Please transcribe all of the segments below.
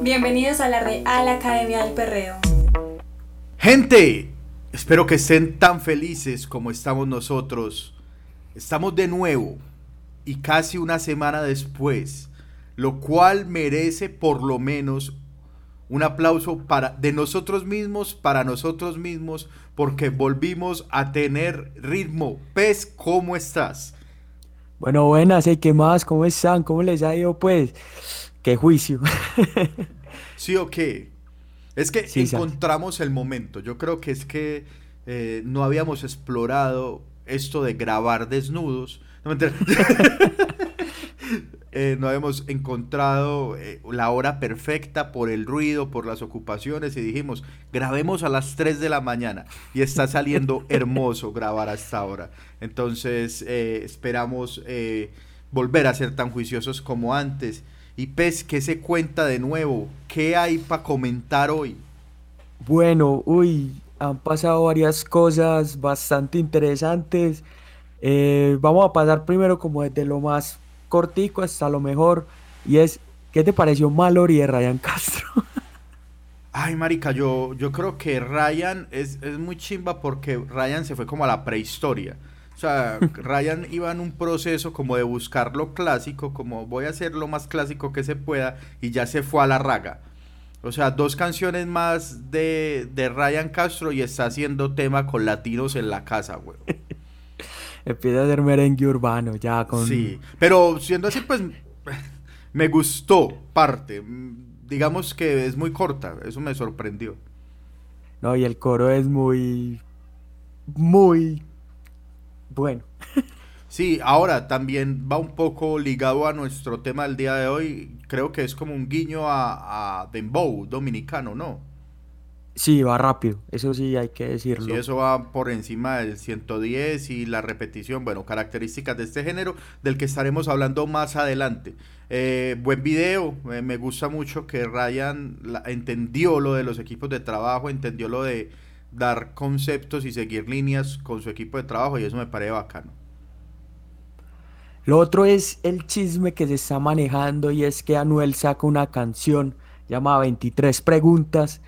Bienvenidos a la Real Academia del Perreo. Gente, espero que estén tan felices como estamos nosotros. Estamos de nuevo y casi una semana después, lo cual merece por lo menos un aplauso para de nosotros mismos para nosotros mismos porque volvimos a tener ritmo. Pez, ¿cómo estás? Bueno, buenas, ¿y qué más? ¿Cómo están? ¿Cómo les ha ido? Pues, qué juicio. sí o qué. Es que encontramos el momento. Yo creo que es que eh, no habíamos explorado esto de grabar desnudos. No, eh, no habíamos encontrado eh, la hora perfecta por el ruido, por las ocupaciones y dijimos, grabemos a las 3 de la mañana y está saliendo hermoso grabar a esta hora. Entonces eh, esperamos volver a ser tan juiciosos como antes. Y Pez, ¿qué se cuenta de nuevo? ¿Qué hay para comentar hoy? Bueno, uy, han pasado varias cosas bastante interesantes. vamos a pasar primero como desde lo más cortico hasta lo mejor. Y es, ¿qué te pareció Mallory de Ryan Castro? Ay, marica, yo, yo creo que Ryan es, es muy chimba porque Ryan se fue como a la prehistoria. O sea, Ryan iba en un proceso como de buscar lo clásico, como voy a hacer lo más clásico que se pueda, y ya se fue a la raga. O sea, dos canciones más de, de Ryan Castro y está haciendo tema con latinos en la casa, güey. Empieza a hacer merengue urbano ya con... Sí, pero siendo así, pues me gustó parte. Digamos que es muy corta, eso me sorprendió. No, y el coro es muy... muy... bueno. Sí, ahora también va un poco ligado a nuestro tema del día de hoy. Creo que es como un guiño a, a Dembow dominicano, ¿no? Sí, va rápido, eso sí hay que decirlo. Sí, eso va por encima del 110 y la repetición, bueno, características de este género del que estaremos hablando más adelante. Eh, buen video, eh, me gusta mucho que Ryan entendió lo de los equipos de trabajo, entendió lo de dar conceptos y seguir líneas con su equipo de trabajo y eso me parece bacano. Lo otro es el chisme que se está manejando y es que Anuel saca una canción llamada 23 preguntas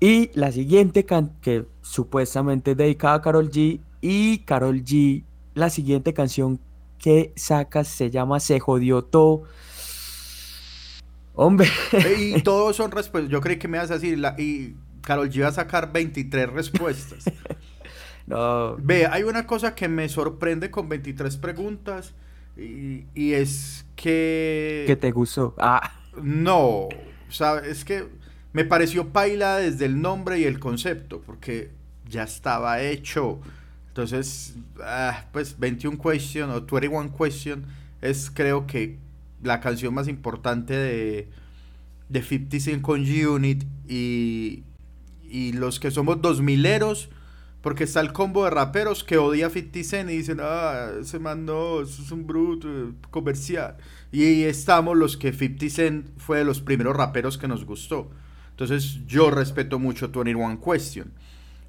y la siguiente que supuestamente es dedicada a Carol G. Y Carol G, la siguiente canción que saca se llama Se jodió todo. Hombre. Y todos son respuestas. Yo creí que me ibas a decir, la, y Carol G va a sacar 23 respuestas. no. Ve, hay una cosa que me sorprende con 23 preguntas y, y es que... ¿Qué te gustó? Ah. No, o sea, es que me pareció paila desde el nombre y el concepto, porque ya estaba hecho. Entonces, ah, pues 21 Question o 21 Question es creo que la canción más importante de, de 50 Cent con G-Unit y, y los que somos dos mileros, porque está el combo de raperos que odia 50 Cent y dicen, ah, ese man es un bruto eh, comercial. Y estamos los que 50 Cent fue de los primeros raperos que nos gustó. Entonces yo respeto mucho 21 Question.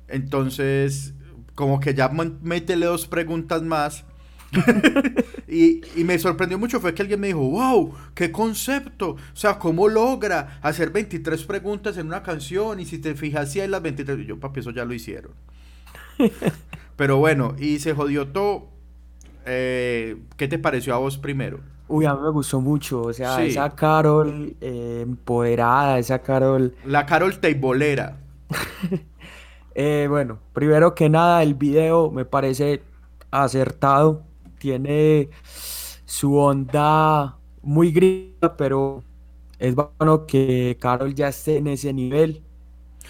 Entonces, como que ya métele dos preguntas más. y, me sorprendió mucho fue que alguien me dijo, wow, qué concepto. O sea, ¿cómo logra hacer 23 preguntas en una canción? Y si te fijas, si hay las 23. yo, papi, eso ya lo hicieron. Pero bueno, y se jodió todo. Eh, ¿Qué te pareció a vos primero? Uy, a mí me gustó mucho, o sea, esa Carol eh, empoderada, esa Carol... La Carol teibolera. eh, bueno, primero que nada, el video me parece acertado, tiene su onda muy grita, pero es bueno que Carol ya esté en ese nivel,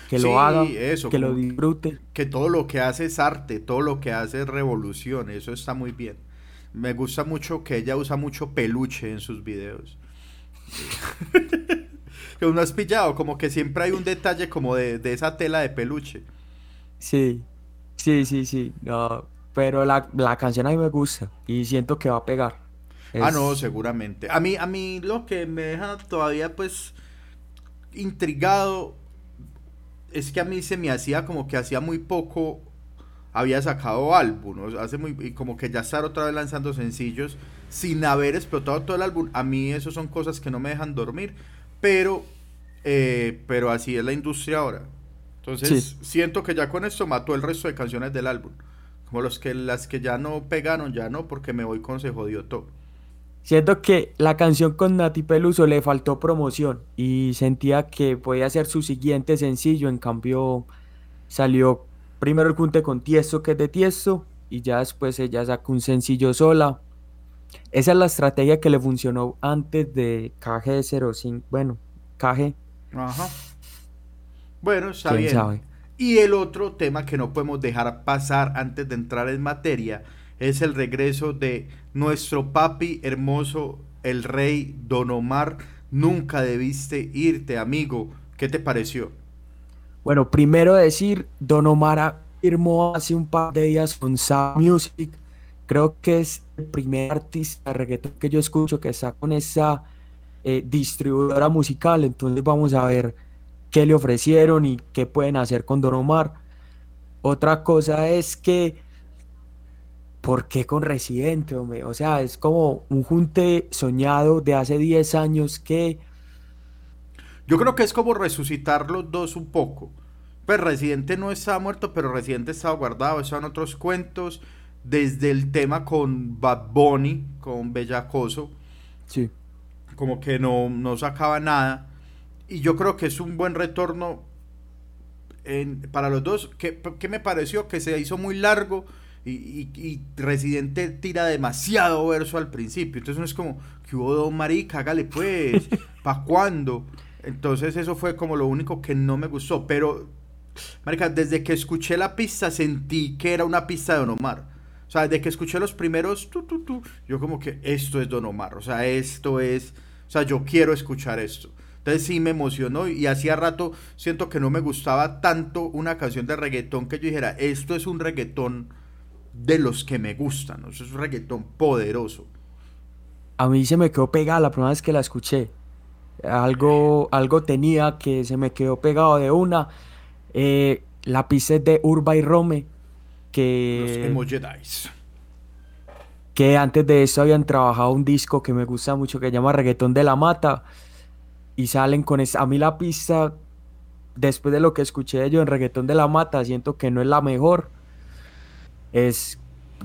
que lo haga, que lo disfrute. Que todo lo que hace es arte, todo lo que hace es revolución, eso está muy bien. Me gusta mucho que ella usa mucho peluche en sus videos. que uno has pillado, como que siempre hay un detalle como de, esa tela de peluche. Sí, sí, sí, sí. No, pero la, canción a mí me gusta y siento que va a pegar. Ah, no, seguramente. A mí, a mí lo que me deja todavía pues intrigado es que a mí se me hacía como que hacía muy poco había sacado álbum, hace muy, y como que ya estar otra vez lanzando sencillos sin haber explotado todo el álbum, a mí eso son cosas que no me dejan dormir, pero eh, pero así es la industria ahora. Entonces siento que ya con esto mató el resto de canciones del álbum. Como los que, las que ya no pegaron, ya no, porque me voy con Se Jodió Todo. Siento que la canción con Nati Peluso le faltó promoción y sentía que podía ser su siguiente sencillo, en cambio salió primero el junte con Tiesto que es de Tiesto y ya después ella sacó un sencillo sola. Esa es la estrategia que le funcionó antes de KG05, bueno, KG. Ajá. Bueno, está bien. Y el otro tema que no podemos dejar pasar antes de entrar en materia es el regreso de nuestro papi hermoso, el rey Don Omar. Nunca debiste irte, amigo. ¿Qué te pareció? Bueno, primero decir, Don Omar firmó hace un par de días con Sound Music. Creo que es el primer artista de reggaeton que yo escucho que está con esa eh, distribuidora musical. Entonces vamos a ver qué le ofrecieron y qué pueden hacer con Don Omar. Otra cosa es que, ¿por qué con Residente, hombre? O sea, es como un junte soñado de hace 10 años que... Yo creo que es como resucitar los dos un poco. Pues Residente no está muerto, pero Residente estaba guardado, en otros cuentos. Desde el tema con Bad Bunny, con Bellacoso. Sí. Como que no, no sacaba nada y yo creo que es un buen retorno para los dos. que me pareció? Que se hizo muy largo y, Residente tira demasiado verso al principio. Entonces no es como, que hubo dos marica, hágale pues, ¿pa' cuándo? Entonces eso fue como lo único que no me gustó. Pero, marica, desde que escuché la pista sentí que era una pista de Don Omar. O sea, desde que escuché los primeros, tu, tu, tu, yo como que esto es Don Omar. O sea, esto es, o sea, yo quiero escuchar esto. Entonces sí me emocionó y hacía rato siento que no me gustaba tanto una canción de reggaetón que yo dijera, esto es un reggaetón de los que me gustan, ¿no? es un reggaetón poderoso. A mí se me quedó pegada la primera vez que la escuché. Algo, algo tenía que se me quedó pegado de una. Eh, la pista de Urba y Rome, que... Los Que antes de eso habían trabajado un disco que me gusta mucho que se llama Reggaetón de la Mata y salen con esa. A mí la pista, después de lo que escuché de ellos en Reggaetón de la Mata, siento que no es la mejor. Es.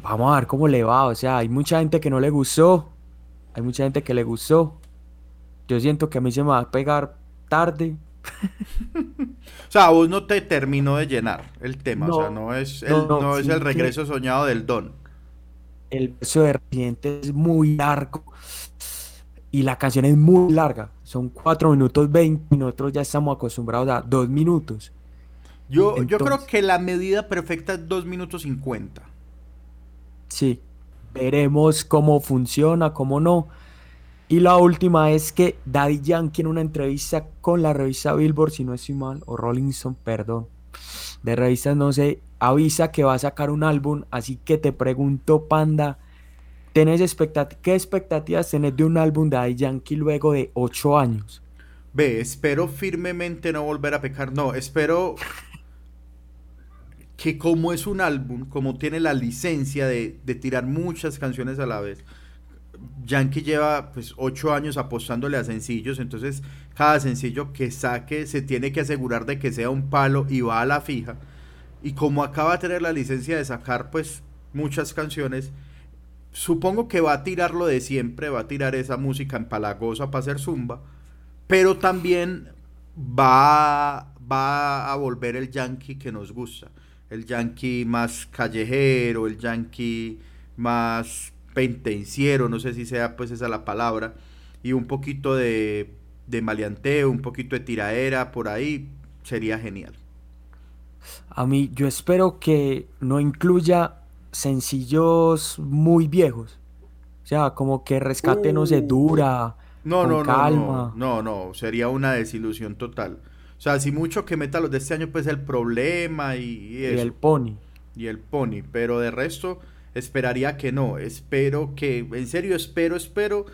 Vamos a ver cómo le va. O sea, hay mucha gente que no le gustó. Hay mucha gente que le gustó. Yo siento que a mí se me va a pegar tarde. o sea, vos no te terminó de llenar el tema. o sea, no es el, no, es el regreso soñado del don. El beso de Residente es muy largo. Y la canción es muy larga. Son 4 minutos 20 y nosotros ya estamos acostumbrados a 2 minutos. Yo, yo creo que la medida perfecta es 2 minutos 50. Sí. Veremos cómo funciona, cómo no. Y la última es que Daddy Yankee en una entrevista con la revista Billboard, si no estoy mal, o Rolling Stone, perdón, de revistas no sé, avisa que va a sacar un álbum. Así que te pregunto, Panda, ¿Tenés ¿Qué expectativas tenés de un álbum de Daddy Yankee luego de ocho años? Ve, espero firmemente no volver a pecar. No, espero que como es un álbum, como tiene la licencia de, tirar muchas canciones a la vez, Yankee lleva pues ocho años apostándole a sencillos, entonces cada sencillo que saque se tiene que asegurar de que sea un palo y va a la fija. Y como acaba de tener la licencia de sacar pues muchas canciones, supongo que va a tirar lo de siempre, va a tirar esa música empalagosa para hacer zumba, pero también va, va a volver el yankee que nos gusta, el yankee más callejero, el yankee más pentenciero, no sé si sea pues esa la palabra, y un poquito de, de maleanteo, un poquito de tiraera por ahí, sería genial. A mí, yo espero que no incluya sencillos muy viejos. O sea, como que rescate no se uh. dura. No, no, calma. no, no, no, sería una desilusión total. O sea, si mucho que meta los de este año, pues el problema y, y el pony. Y el pony, pero de resto esperaría que no. Espero que, en serio, espero, espero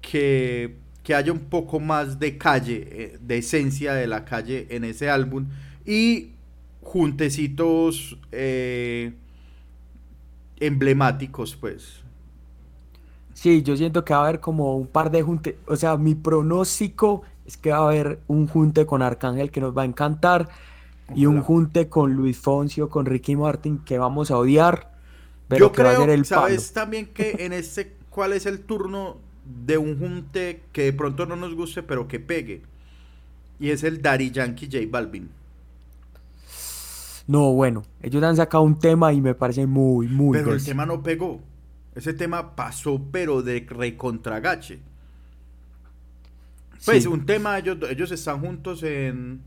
que, que haya un poco más de calle, eh, de esencia de la calle en ese álbum. Y juntecitos eh, emblemáticos, pues. Sí, yo siento que va a haber como un par de juntes. O sea, mi pronóstico es que va a haber un junte con Arcángel que nos va a encantar y un junte con Luis Foncio, con Ricky Martin que vamos a odiar. Pero Yo que va a ser el ¿sabes palo. también que en este, cuál es el turno de un junte que de pronto no nos guste, pero que pegue? Y es el Daddy Yankee J Balvin. No, bueno, ellos han sacado un tema y me parece muy, muy Pero el tema no pegó. Ese tema pasó, pero de recontragache. Pues Sí. un tema, ellos, ellos están juntos en...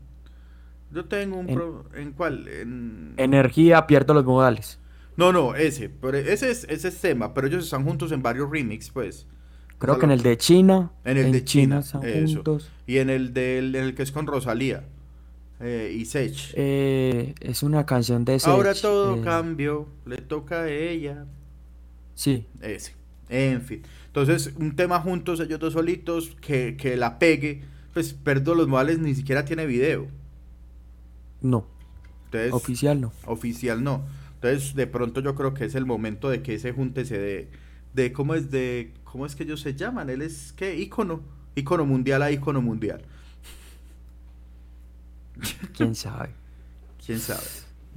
Yo tengo un... En- pro- ¿En cuál? En... Energía, pierdo los modales. No, no, ese. Pero ese es, ese es tema, pero ellos están juntos en varios remix, pues. Creo O sea, que en el de China. En el de China, están eso. juntos. Y en el del en el que es con Rosalía eh, y Sech. Eh, es una canción de Ahora Sech, todo eh, cambió, le toca a ella. Sí, Ese. En fin. Entonces, un tema juntos, ellos dos solitos, que, que la pegue. Pues, Perdo los Modales ni siquiera tiene video. no, Entonces, oficial no. oficial no. Entonces, de pronto yo creo que es el momento de que ese junte se dé. De cómo es de. ¿Cómo es que ellos se llaman? Él es ¿qué? ícono. Ícono mundial a ícono mundial. Quién sabe. ¿Quién sabe?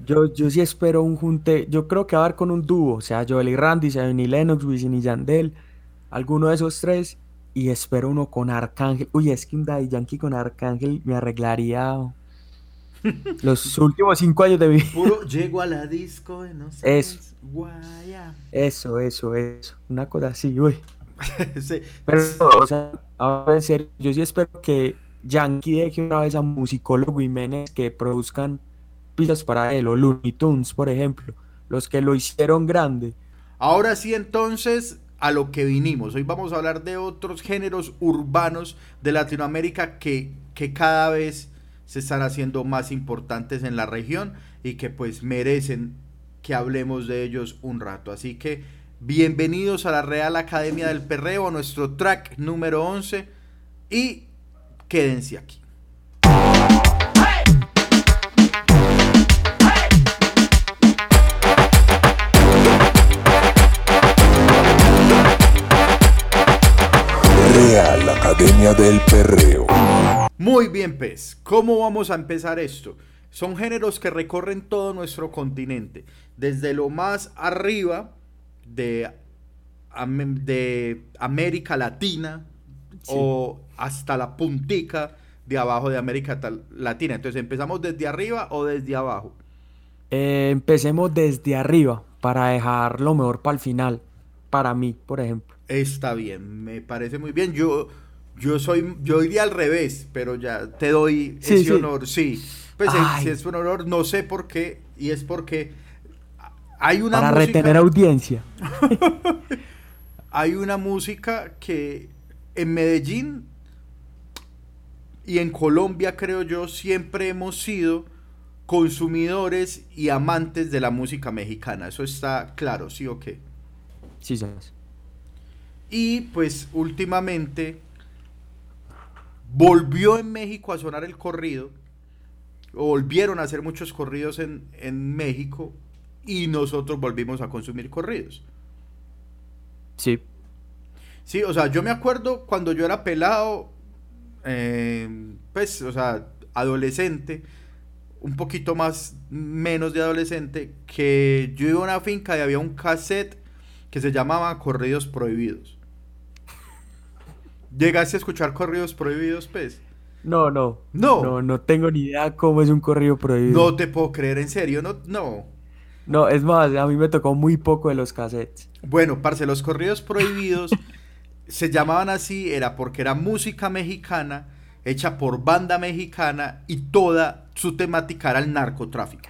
Yo, yo sí espero un junte. Yo creo que va a haber con un dúo. O sea, Joel y Randy, sea y Lennox, Wisin y Yandel. Alguno de esos tres. Y espero uno con Arcángel. Uy, es que un Daddy Yankee con Arcángel me arreglaría los últimos cinco años de mi vida. Puro llego a la disco de no sé Eso. Guaya. Eso, eso, eso. Una cosa así, uy. Sí. Pero, o sea, ahora en serio, yo sí espero que Yankee deje una vez a Musicólogo Jiménez que produzcan pistas para él, o Looney Tunes, por ejemplo, los que lo hicieron grande. Ahora sí, entonces, a lo que vinimos. Hoy vamos a hablar de otros géneros urbanos de Latinoamérica que, que cada vez se están haciendo más importantes en la región y que pues merecen que hablemos de ellos un rato. Así que bienvenidos a la Real Academia del Perreo, a nuestro track número 11 y quédense aquí. Real Academia del Perreo. Muy bien, pez. ¿Cómo vamos a empezar esto? Son géneros que recorren todo nuestro continente, desde lo más arriba de, de América Latina Sí. o hasta la puntica de abajo de América Latina. Entonces, ¿empezamos desde arriba o desde abajo? Eh, empecemos desde arriba para dejar lo mejor para el final, para mí, por ejemplo. Está bien, me parece muy bien. Yo, yo soy, yo iría al revés, pero ya te doy Sí, ese sí. honor, sí. Pues eh, Ay. si es un honor, no sé por qué, y es porque hay una para música, retener audiencia. hay una música que en Medellín y en Colombia, creo yo, siempre hemos sido consumidores y amantes de la música mexicana. Eso está claro, ¿sí o qué? Sí, sabes. Y pues últimamente volvió en México a sonar el corrido. Volvieron a hacer muchos corridos en, en México y nosotros volvimos a consumir corridos. Sí. Sí, o sea, yo me acuerdo cuando yo era pelado, eh, pues, o sea, adolescente, un poquito más, menos de adolescente, que yo iba a una finca y había un cassette que se llamaba Corridos Prohibidos. ¿Llegaste a escuchar Corridos Prohibidos, pues? No, no. No. No, no tengo ni idea cómo es un corrido prohibido. No te puedo creer, en serio, no, no. No, es más, a mí me tocó muy poco de los cassettes. Bueno, parce, los corridos prohibidos se llamaban así, era porque era música mexicana, hecha por banda mexicana y toda su temática era el narcotráfico.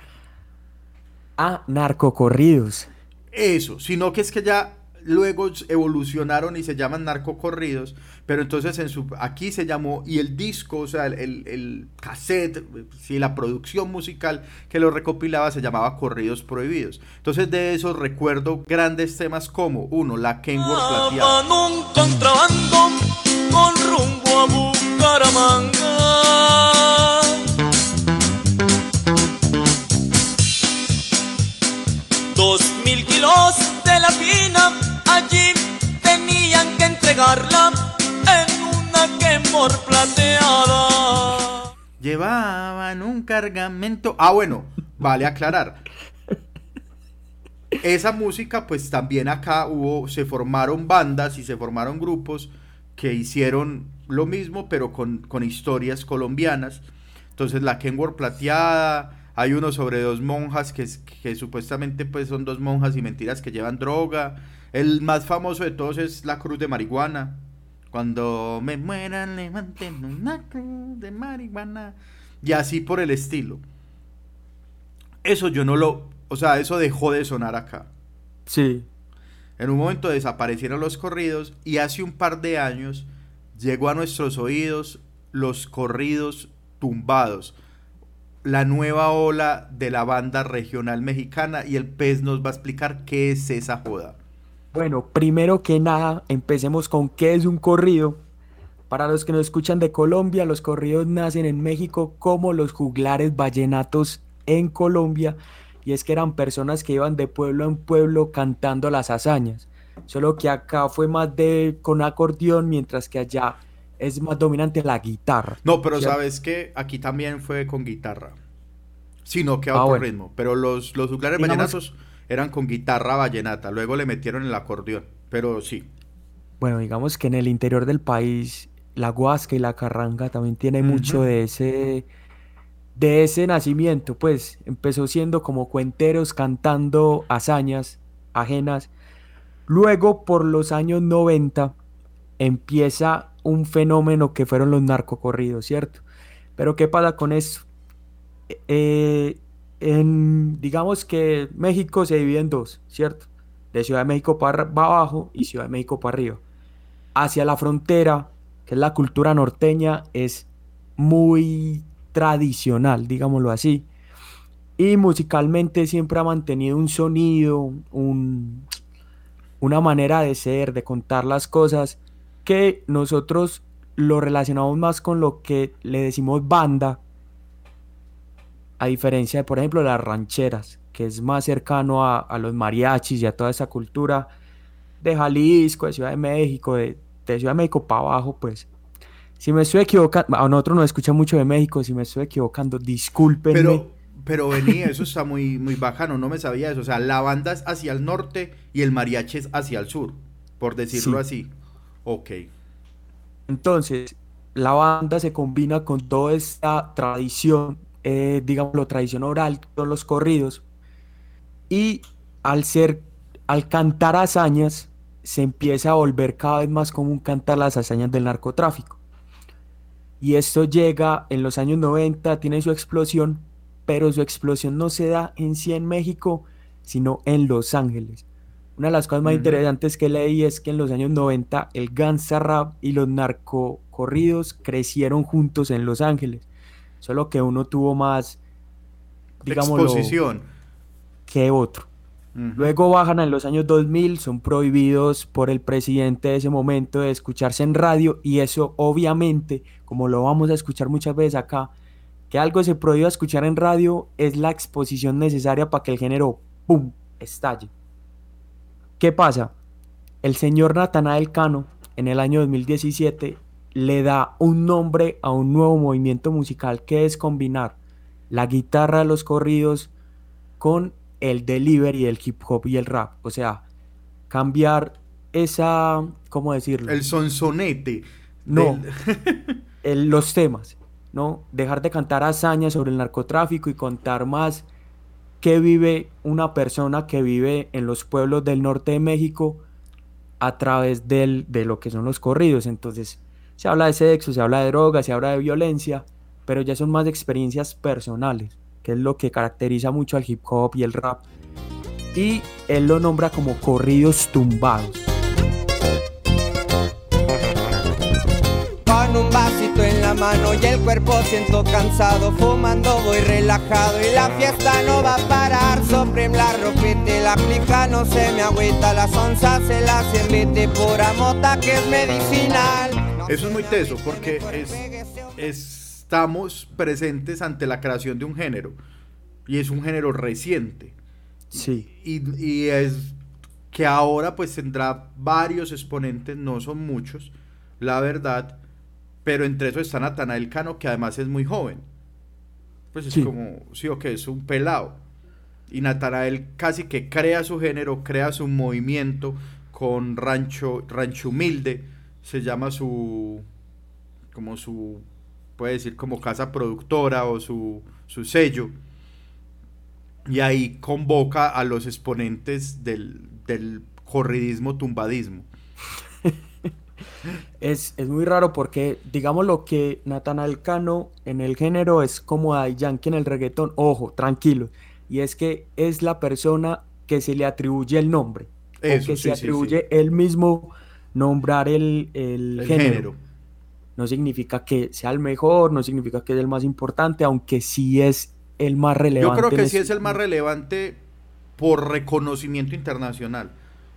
Ah, narcocorridos. Eso, sino que es que ya luego evolucionaron y se llaman narcocorridos, pero entonces en su, aquí se llamó, y el disco, o sea, el, el, cassette, sí, la producción musical que lo recopilaba se llamaba Corridos Prohibidos. Entonces de eso recuerdo grandes temas como, uno, la Kenworth plateada. Van un contrabando con rumbo a Bucaramanga. Dos mil kilos de la fina allí tenían que entregarla en una quemor plateada. llevaban un cargamento. Ah, bueno, vale aclarar. Esa música, pues también acá hubo, se formaron bandas y se formaron grupos que hicieron lo mismo, pero con, con historias colombianas. Entonces la Kenworth plateada, hay uno sobre dos monjas que, que supuestamente pues son dos monjas y mentiras que llevan droga. El más famoso de todos es la cruz de marihuana. Cuando me mueran, levanten una cruz de marihuana. Y así por el estilo. Eso yo no lo... O sea, eso dejó de sonar acá. Sí. En un momento desaparecieron los corridos y hace un par de años llegó a nuestros oídos los corridos tumbados. La nueva ola de la banda regional mexicana y el pez nos va a explicar qué es esa joda. Bueno, primero que nada, empecemos con qué es un corrido. Para los que nos escuchan de Colombia, los corridos nacen en México como los juglares vallenatos en Colombia. Y es que eran personas que iban de pueblo en pueblo cantando las hazañas. Solo que acá fue más de con acordeón, mientras que allá es más dominante la guitarra. No, pero ¿cierto? sabes que aquí también fue con guitarra. Sino que a Ah, otro bueno. ritmo. Pero los, los juglares Digamos- vallenatos eran con guitarra vallenata. Luego le metieron el acordeón. Pero sí. Bueno, digamos que en el interior del país la guasca y la carranga también tiene mucho de ese de ese nacimiento, pues empezó siendo como cuenteros cantando hazañas ajenas. Luego, por los años 90, empieza un fenómeno que fueron los narcocorridos, ¿cierto? Pero ¿qué pasa con eso? Eh, en, digamos que México se divide en dos, ¿cierto? De Ciudad de México para abajo y Ciudad de México para arriba. Hacia la frontera, que es la cultura norteña, es muy tradicional, digámoslo así. Y musicalmente siempre ha mantenido un sonido, un, una manera de ser, de contar las cosas, que nosotros lo relacionamos más con lo que le decimos banda, a diferencia de, por ejemplo, las rancheras, que es más cercano a, a los mariachis y a toda esa cultura de Jalisco, de Ciudad de México, de, de Ciudad de México para abajo, pues. Si me estoy equivocando, a nosotros nos escuchan mucho de México, si me estoy equivocando, discúlpenme. Pero, pero vení, eso está muy, muy bacano, no me sabía eso. O sea, la banda es hacia el norte y el mariachi es hacia el sur, por decirlo así. Ok. Entonces, la banda se combina con toda esta tradición, eh, digamos, tradición oral, con los corridos. Y al ser, al cantar hazañas, se empieza a volver cada vez más común cantar las hazañas del narcotráfico. Y esto llega en los años 90, tiene su explosión, pero su explosión no se da en sí en México, sino en Los Ángeles. Una de las cosas más interesantes que leí es que en los años 90 el gangsta rap y los narcocorridos crecieron juntos en Los Ángeles. Solo que uno tuvo más, digámoslo, Exposición. que otro. Luego bajan en los años 2000, son prohibidos por el presidente de ese momento de escucharse en radio y eso obviamente, como lo vamos a escuchar muchas veces acá, que algo se prohíba escuchar en radio es la exposición necesaria para que el género, ¡pum!, estalle. ¿Qué pasa? El señor Natanael Cano, en el año 2017, le da un nombre a un nuevo movimiento musical que es combinar la guitarra de los corridos con el delivery del hip hop y el rap. O sea, cambiar esa, ¿cómo decirlo? El sonsonete. No. del- el- los temas, ¿no? Dejar de cantar hazañas sobre el narcotráfico y contar más qué vive una persona que vive en los pueblos del norte de México a través del, de lo que son los corridos. Entonces, se habla de sexo, se habla de drogas, se habla de violencia, pero ya son más experiencias personales, que es lo que caracteriza mucho al hip hop y el rap. Y él lo nombra como corridos tumbados. Con un vasito en la mano y el cuerpo siento cansado Fumando voy relajado y la fiesta no va a parar Sobre la ropita la clica no se me agüita Las onzas se las invite pura mota que es medicinal Eso es muy teso porque es, estamos presentes ante la creación de un género y es un género reciente Sí. y, y es que ahora pues tendrá varios exponentes, no son muchos, la verdad, pero entre eso está Natanael Cano, que además es muy joven. Pues es Sí. como, sí o que es un pelado. Y Natanael casi que crea su género, crea su movimiento con Rancho, Rancho Humilde, se llama su, como su, puede decir como casa productora o su, su sello. Y ahí convoca a los exponentes del, del corridismo tumbadismo. Es, es muy raro porque, digamos, lo que Natanael Cano en el género es como Daddy Yankee en el reggaetón. Ojo, tranquilo. Y es que es la persona que se le atribuye el nombre. Eso, o que sí, se sí, atribuye él mismo nombrar el, el El género. género. No significa que sea el mejor, no significa que es el más importante, aunque sí es el más Yo relevante. creo en que sí es el más relevante por reconocimiento internacional.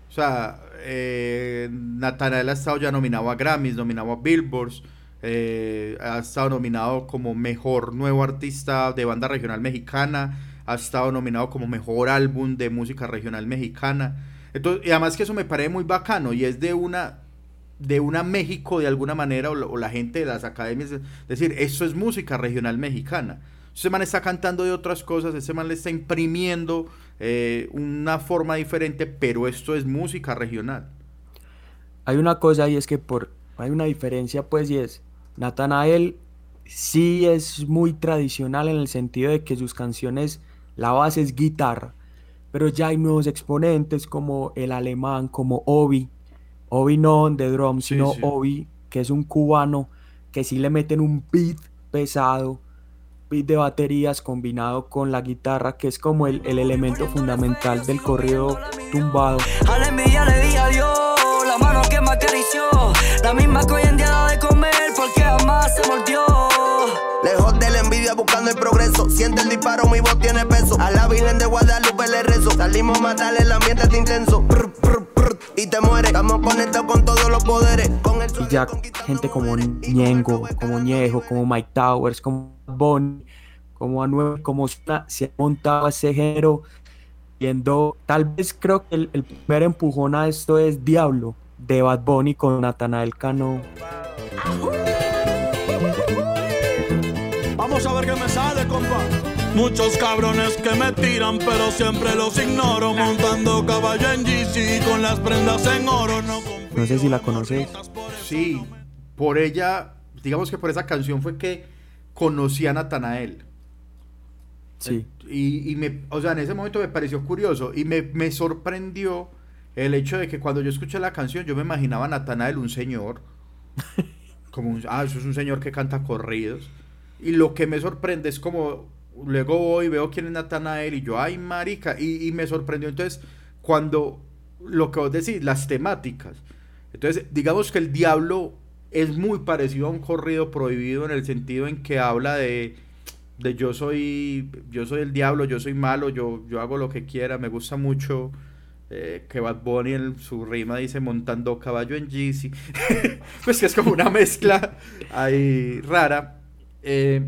O sea, eh, Natanael ha estado ya nominado a Grammys, nominado a Billboards, eh, ha estado nominado como mejor nuevo artista de banda regional mexicana, ha estado nominado como mejor álbum de música regional mexicana. Entonces, y además que eso me parece muy bacano y es de una de una México de alguna manera o, o la gente de las academias, es decir, eso es música regional mexicana. Ese man está cantando de otras cosas, ese man le está imprimiendo eh, una forma diferente, pero esto es música regional. Hay una cosa y es que por hay una diferencia pues y es Natanael sí es muy tradicional en el sentido de que sus canciones la base es guitarra, pero ya hay nuevos exponentes como el alemán, como Obi, Obi no de drums, Sí, sino sí. Obi, que es un cubano que sí le meten un beat pesado, beat de baterías combinado con la guitarra, que es como el, el elemento fundamental del corrido tumbado. A la envidia le di adiós, la mano que me acarició, la misma que hoy en día da de comer porque jamás se mordió. Envidia buscando el progreso. Siente el disparo, mi voz tiene peso. A la Virgen de Guadalupe le rezo. Salimos a matar, el ambiente está intenso. Prr, prr, prr, y te mueres. Estamos conectados con todos los poderes. Con el Y ya gente como. Ñengo, como Ñejo, como Mike Towers, como Bonnie, como Anuel, como Ozuna, se ha montado ese género viendo, tal vez creo que el, el primer empujón a esto es Diablo, de Bad Bunny con Natanael Cano. Vamos a ver qué me sale, compa. Muchos cabrones que me tiran, pero siempre los ignoro. Montando caballo en GC con las prendas en oro. No, No sé si la conoces. Sí, por ella, digamos que por esa canción fue que conocí a Natanael. Sí, Y, y me, o sea, en ese momento me pareció curioso y me, me sorprendió el hecho de que cuando yo escuché la canción yo me imaginaba a Natanael un señor. Como un, ah, eso es un señor que canta corridos. Y lo que me sorprende es como, luego voy veo quién es Natanael y yo, ay, marica, y, me sorprendió entonces cuando, lo que vos decís, las temáticas. Entonces, digamos que el diablo es muy parecido a un corrido prohibido en el sentido en que habla de, de yo soy yo soy el diablo, yo soy malo, yo, yo hago lo que quiera, me gusta mucho eh, que Bad Bunny en su rima dice montando caballo en Yeezy, pues que es como una mezcla ahí rara. Eh,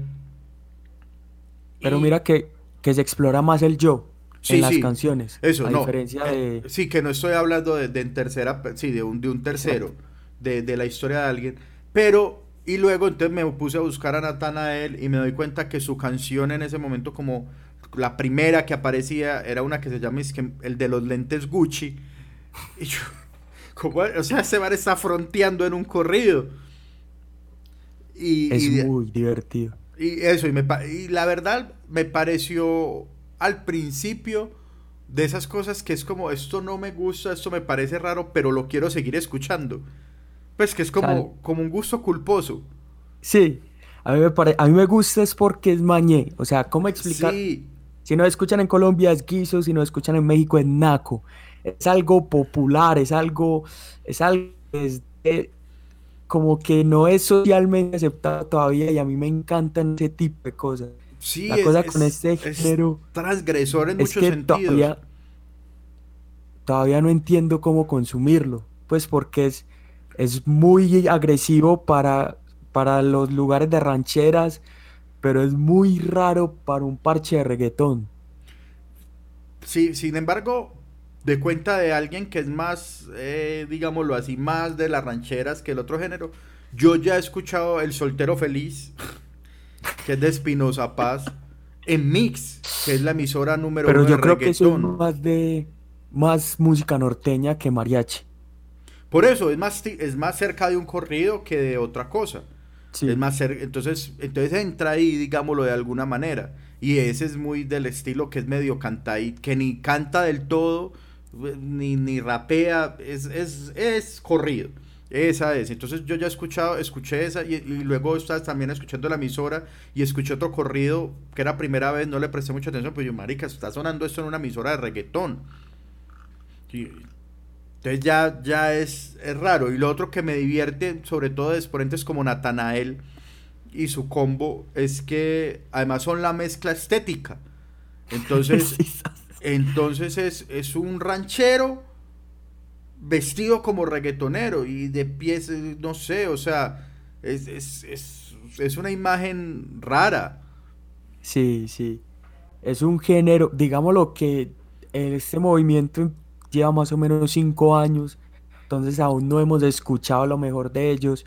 pero y- mira que, que se explora más el yo Sí, en las sí, canciones, Eso, a no. diferencia de... Sí, que no estoy hablando de, de en tercera, sí, de un, de un tercero, de, de la historia de alguien. Pero, y luego entonces me puse a buscar a Natanael y me doy cuenta que su canción en ese momento, como la primera que aparecía, era una que se llama es que El de los lentes Gucci. Y yo, como, o sea, ese bar está fronteando en un corrido. Y, Es y muy divertido. y eso, y, me, pa- y la verdad me pareció al principio de esas cosas que es como, esto no me gusta, esto me parece raro, pero lo quiero seguir escuchando. Pues que es como, Sal- como un gusto culposo. Sí, a mí me pare- a mí me gusta es porque es mañé, o sea, ¿cómo explicar? Sí, Si no escuchan en Colombia es guiso, si no escuchan en México es naco. Es algo popular, es algo, es algo es de- como que no es socialmente aceptado todavía y a mí me encantan ese tipo de cosas. sí, La cosa es- con este es género transgresor en es muchos que sentidos. todavía, todavía no entiendo cómo consumirlo, pues porque es, es muy agresivo para, para los lugares de rancheras, pero es muy raro para un parche de reggaetón. Sí, sin embargo, de cuenta de alguien que es más, eh, digámoslo así, más de las rancheras que el otro género, Yo ya he escuchado El Soltero Feliz, que es de Espinosa Paz, en Mix, que es la emisora número Pero uno yo de creo que eso es reggaetón. más de más música norteña que mariachi. Por eso, es más, ti- es más cerca de un corrido que de otra cosa. Sí. Es más cerca, entonces, entonces entra ahí, digámoslo de alguna manera. Y ese es muy del estilo que es medio cantadito, que ni canta del todo, ni, ni rapea, es, es, es corrido. Esa es. Entonces yo ya he escuchado, escuché esa y, y luego estás también escuchando la emisora y escuché otro corrido que era primera vez, no le presté mucha atención, pues yo, marica, está sonando esto en una emisora de reggaetón. Y- entonces ya, ya es, es raro. Y lo otro que me divierte, sobre todo de exponentes como Natanael y su combo, es que además son la mezcla estética. Entonces. Entonces es, es un ranchero vestido como reggaetonero y de pies, no sé, o sea, es, es, es, es una imagen rara. Sí, sí. Es un género, digámoslo que este movimiento lleva más o menos cinco años, entonces aún no hemos escuchado lo mejor de ellos.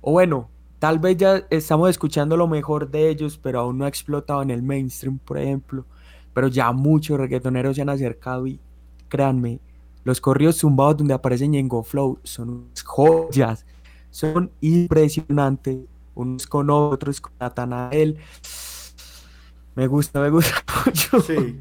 O bueno, tal vez ya estamos escuchando lo mejor de ellos, pero aún no ha explotado en el mainstream, por ejemplo. Pero ya muchos reggaetoneros se han acercado y créanme, los corridos zumbados donde aparece Ñengo Flow son unas joyas, son impresionantes, unos con otros, con Natanael. Me gusta, me gusta mucho. Sí.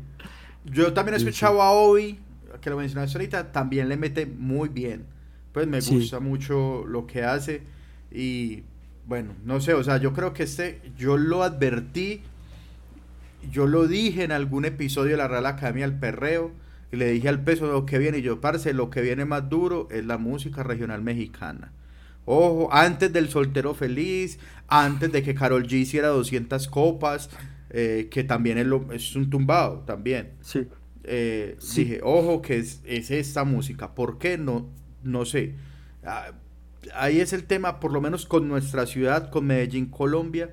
Yo también he Sí, sí. escuchado a Obi, que lo mencionaste ahorita, también le mete muy bien. Pues me Sí. gusta mucho lo que hace y bueno, no sé, o sea, yo creo que este, yo lo advertí, yo lo dije en algún episodio de la Real Academia del Perreo y le dije al peso lo que viene y yo, parce, lo que viene más duro es la música regional mexicana. Ojo, antes del soltero feliz, antes de que Carol G hiciera 200 copas, eh, que también es, lo- es un tumbado, también. Sí. Eh, Sí. Dije, ojo, que es, es esta música. ¿Por qué? No, no sé. Ah, ahí es el tema, por lo menos con nuestra ciudad, con Medellín, Colombia.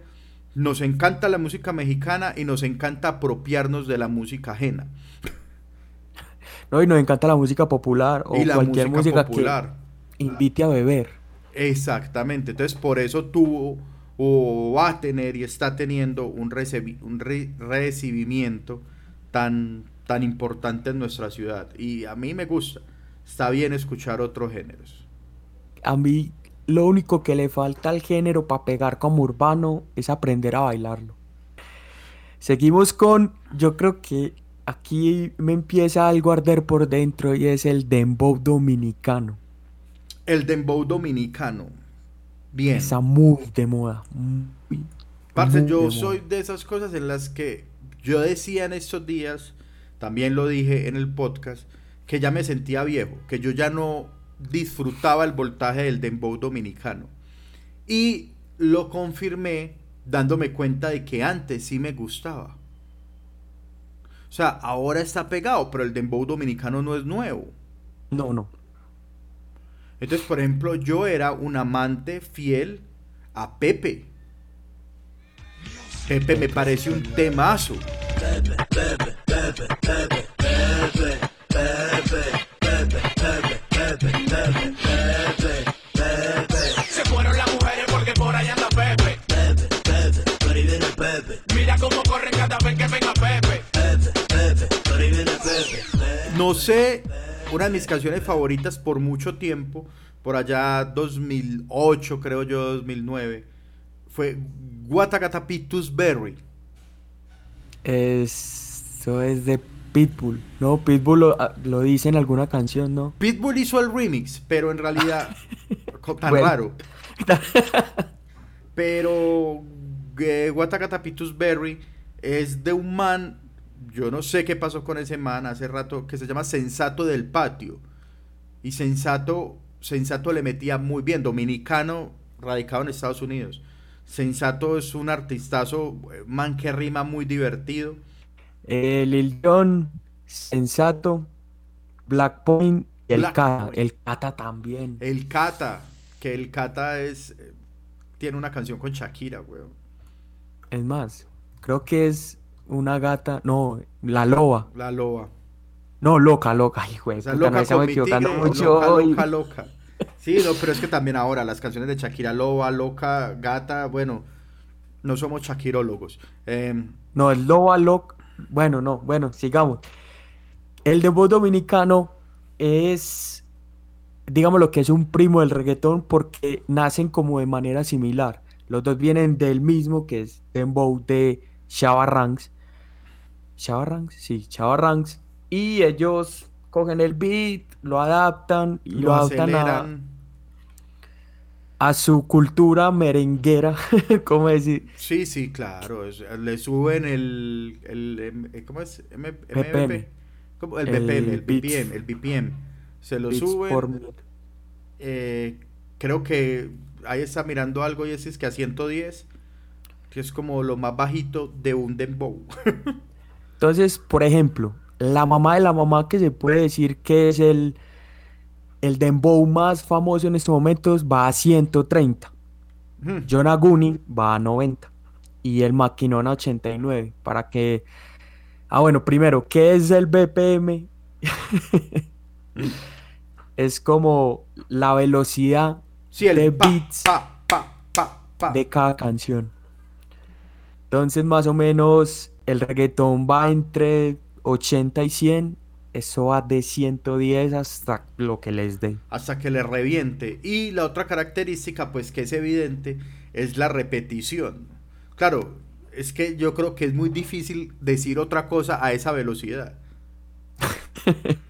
Nos encanta la música mexicana y nos encanta apropiarnos de la música ajena. No, y nos encanta la música popular o y la cualquier música, música popular. que invite a beber. Exactamente. Entonces, por eso tuvo o va a tener y está teniendo un, recebi- un re- recibimiento tan, tan importante en nuestra ciudad. Y a mí me gusta. Está bien escuchar otros géneros. A mí lo único que le falta al género para pegar como urbano es aprender a bailarlo. Seguimos con, yo creo que aquí me empieza algo a arder por dentro y es el dembow dominicano. El dembow dominicano. Bien. Está muy de moda. muy, Parce, muy yo de soy moda. de esas cosas en las que yo decía en estos días, también lo dije en el podcast, que ya me sentía viejo, que yo ya no disfrutaba el voltaje del dembow dominicano. Y lo confirmé dándome cuenta de que antes sí me gustaba. O sea, ahora está pegado, pero el dembow dominicano no es nuevo. No, no. Entonces, por ejemplo, yo era un amante fiel a Pepe. Pepe me parece un temazo. Se Una de mis canciones favoritas por mucho tiempo, por allá 2008, creo yo, 2009, fue Guatacatapitus Berry. Eso es de Pitbull. No, Pitbull lo, ah, lo dice en alguna canción, ¿no? Pitbull hizo el remix, pero en realidad, tan Bueno. raro. Pero eh, Guatacatapitus Berry es de un man, yo no sé qué pasó con ese man hace rato, que se llama Sensato del Patio. Y Sensato, Sensato le metía muy bien, dominicano, radicado en Estados Unidos. Sensato es un artistazo, man que rima muy divertido. Eh, Lil Jon, Sensato, Black Point y el Black Cata. Point. El Cata también. El Cata, que el Cata es, eh, tiene una canción con Shakira, weón. Es más, creo que es una gata. No, la loba. La loba. No, loca, loca. Ay, güey, O sea, puta, nos loca estamos equivocando tigre, mucho loca, hoy. loca, loca. Sí, no, pero es que también ahora las canciones de Shakira Loba, Loca, Gata, bueno, no somos shakirólogos. Em, No, el Loba Loc. Bueno, no, bueno, sigamos. El dembow dominicano es, digamos lo que es un primo del reggaetón porque nacen como de manera similar. Los dos vienen del mismo que es dembow de Chava Ranks. ¿Chava Ranks? Sí, Chava Ranks. Y ellos cogen el beat, lo adaptan y lo, lo adaptan a, su cultura merenguera, ¿cómo decir? Sí, sí, claro. le suben el, el, em- eh, ¿cómo es? M- BPM. MVP. ¿Cómo? El El BPM, el. BPM, el BPM. Se lo Beats suben. por eh, creo que ahí está mirando algo y es que a 110, que es como lo más bajito de un dembow. Entonces, por ejemplo, la mamá de la mamá que se puede decir que es el, el dembow más famoso en estos momentos va a 130. Hmm. John Aguni va a 90 y el Maquinón a 89 para que... Ah, bueno, primero, ¿qué es el BPM? es como la velocidad Sí, el de pa, beats pa, pa. de cada canción. Entonces, más o menos, el reggaetón va entre 80 y 100. Eso va de 110 hasta lo que les dé. hasta que le reviente. Y la otra característica, pues que es evidente, es la repetición. Claro, es que yo creo que es muy difícil decir otra cosa a esa velocidad.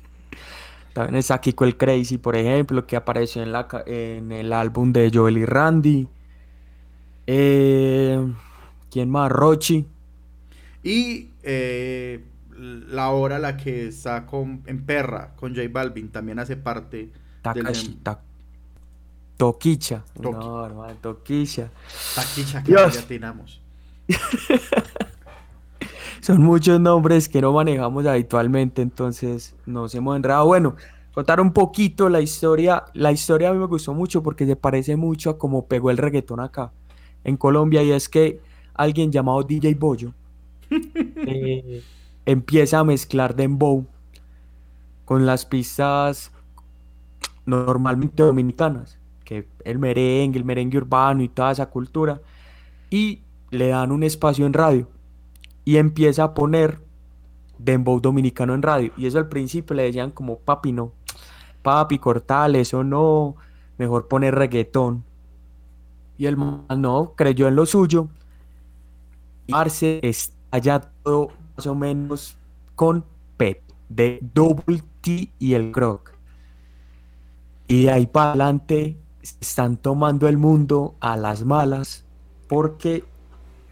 También está Kiko el Crazy, por ejemplo, que apareció en, la, ca- en el álbum de Joel y Randy. Eh, ¿quién más? Rochi. Y eh, la hora la que está con, en Perra, con J Balvin, también hace parte del Takashi. Dem- Ta- Toquicha. Toki. No, hermano, Toquicha. Taquicha que ya atinamos. Son muchos nombres que no manejamos habitualmente, entonces nos hemos enredado. Bueno, contar un poquito la historia. La historia a mí me gustó mucho porque se parece mucho a cómo pegó el reggaetón acá en Colombia y es que alguien llamado DJ Bollo eh, empieza a mezclar dembow con las pistas normalmente dominicanas, que el merengue, el merengue urbano y toda esa cultura, y le dan un espacio en radio y empieza a poner dembow dominicano en radio. Y eso al principio le decían como, papi, no, papi, cortale, eso no, mejor poner reggaetón. Y el man no, creyó en lo suyo. Y Arce está ya todo más o menos con Pep, de Double T y el Croc. Y de ahí para adelante están tomando el mundo a las malas porque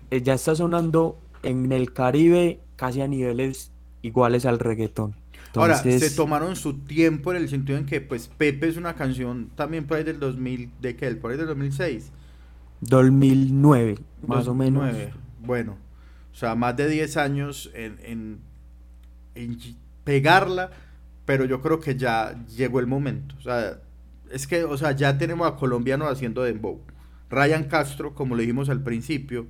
ya está sonando en el Caribe casi a niveles iguales al reggaetón. Ahora, se tomaron su tiempo en el sentido en que, pues, Pepe es una canción también por ahí del 2000, ¿de qué? Por ahí del 2006. 2009, más o menos. 2009. Bueno, o sea, más de 10 años en, en, en pegarla, pero yo creo que ya llegó el momento. O sea, es que, o sea, ya tenemos a colombianos haciendo dembow. Ryan Castro, como le dijimos al principio,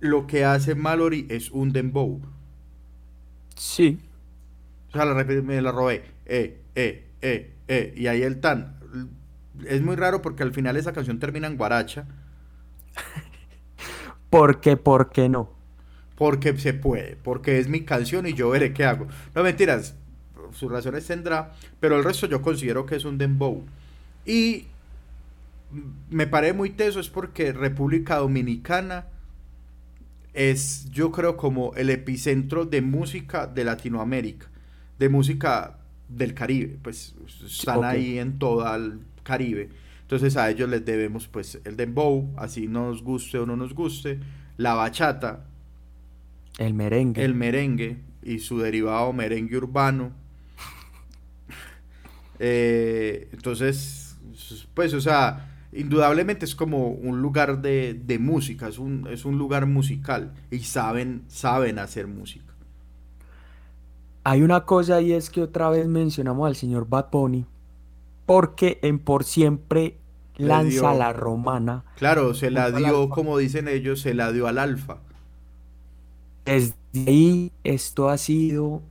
lo que hace Mallory es un dembow. Sí, O sea, la me la robé. Eh, eh, eh, eh. Y ahí el tan. Es muy raro porque al final esa canción termina en guaracha. porque, ¿por qué no? Porque se puede. Porque es mi canción y yo veré qué hago. No mentiras. Sus razones tendrá. Pero el resto yo considero que es un dembow. Y me paré muy teso es porque República Dominicana es, yo creo, como el epicentro de música de Latinoamérica, de música del Caribe, pues están ahí en todo el Caribe. Entonces a ellos les debemos pues el dembow, así nos guste o no nos guste, la bachata, El merengue. el merengue y su derivado merengue urbano. Eh, entonces, pues, o sea, indudablemente es como un lugar de, de música, es un, es un lugar musical y saben, saben hacer música. Hay una cosa y es que otra vez mencionamos al señor Bad Bunny, porque en Por Siempre Le lanza dio- la romana. Claro, se la dio, como dicen ellos, se la dio al alfa. Desde ahí esto ha sido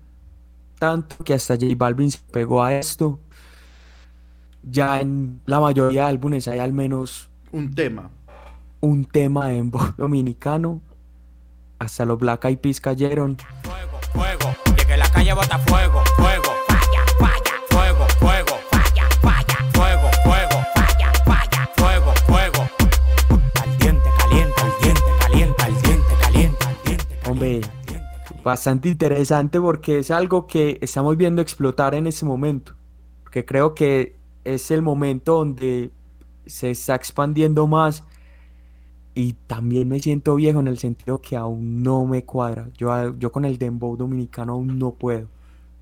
tanto que hasta J Balvin se pegó a esto. Ya en la mayoría de álbumes hay al menos Un tema. un tema de dembow dominicano. Hasta los Black Eyed Peas cayeron. Fuego, fuego, y que la calle bota fuego, fuego, falla, falla, fuego, fuego, falla, falla, fuego, fuego, falla, falla, fuego, fuego. Caliente, caliente, caliente, caliente, caliente, caliente, caliente. Hombre, bastante interesante porque es algo que estamos viendo explotar en este momento. Porque creo que es el momento donde se está expandiendo más y también me siento viejo en el sentido que aún no me cuadra. Yo, a- yo con el dembow dominicano aún no puedo.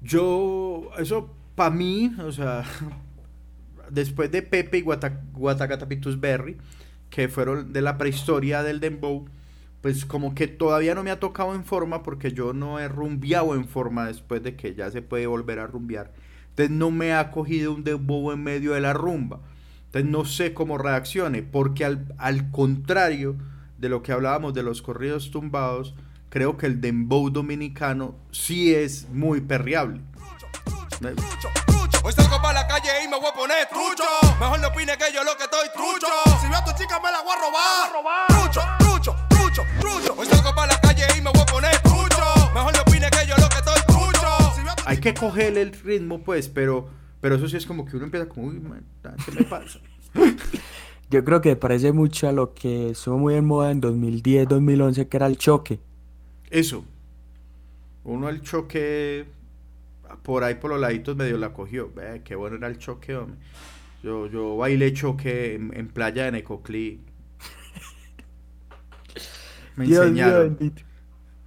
Yo, eso para mí, o sea, después de Pepe y Guata- Guatacatapitus Berry, que fueron de la prehistoria del Dembow, pues como que todavía no me ha tocado en forma porque yo no he rumbeado en forma después de que ya se puede volver a rumbear. Entonces no me ha cogido un Dembow en medio de la rumba. Entonces no sé cómo reaccione, porque al, al contrario de lo que hablábamos de los corridos tumbados, creo que el Dembow dominicano sí es muy perreable. Hoy salgo para la calle y me voy a poner trucho. Mejor no opine que yo lo que estoy trucho. Si veo a tu chica me la voy a robar. Trucho, trucho, trucho, trucho. Hoy salgo para la calle y me voy a poner trucho. Mejor no Hay que cogerle el ritmo, pues, pero, pero eso sí es como que uno empieza como, uy, man, ¿qué me pasa? Yo creo que parece mucho a lo que estuvo muy en moda en 2010, 2011, que era el choque. Eso. Uno el choque por ahí por los laditos medio la cogió. Ve, qué bueno era el choque, hombre. Yo, yo bailé choque en, en playa de Necoclí. Me Dios enseñaron.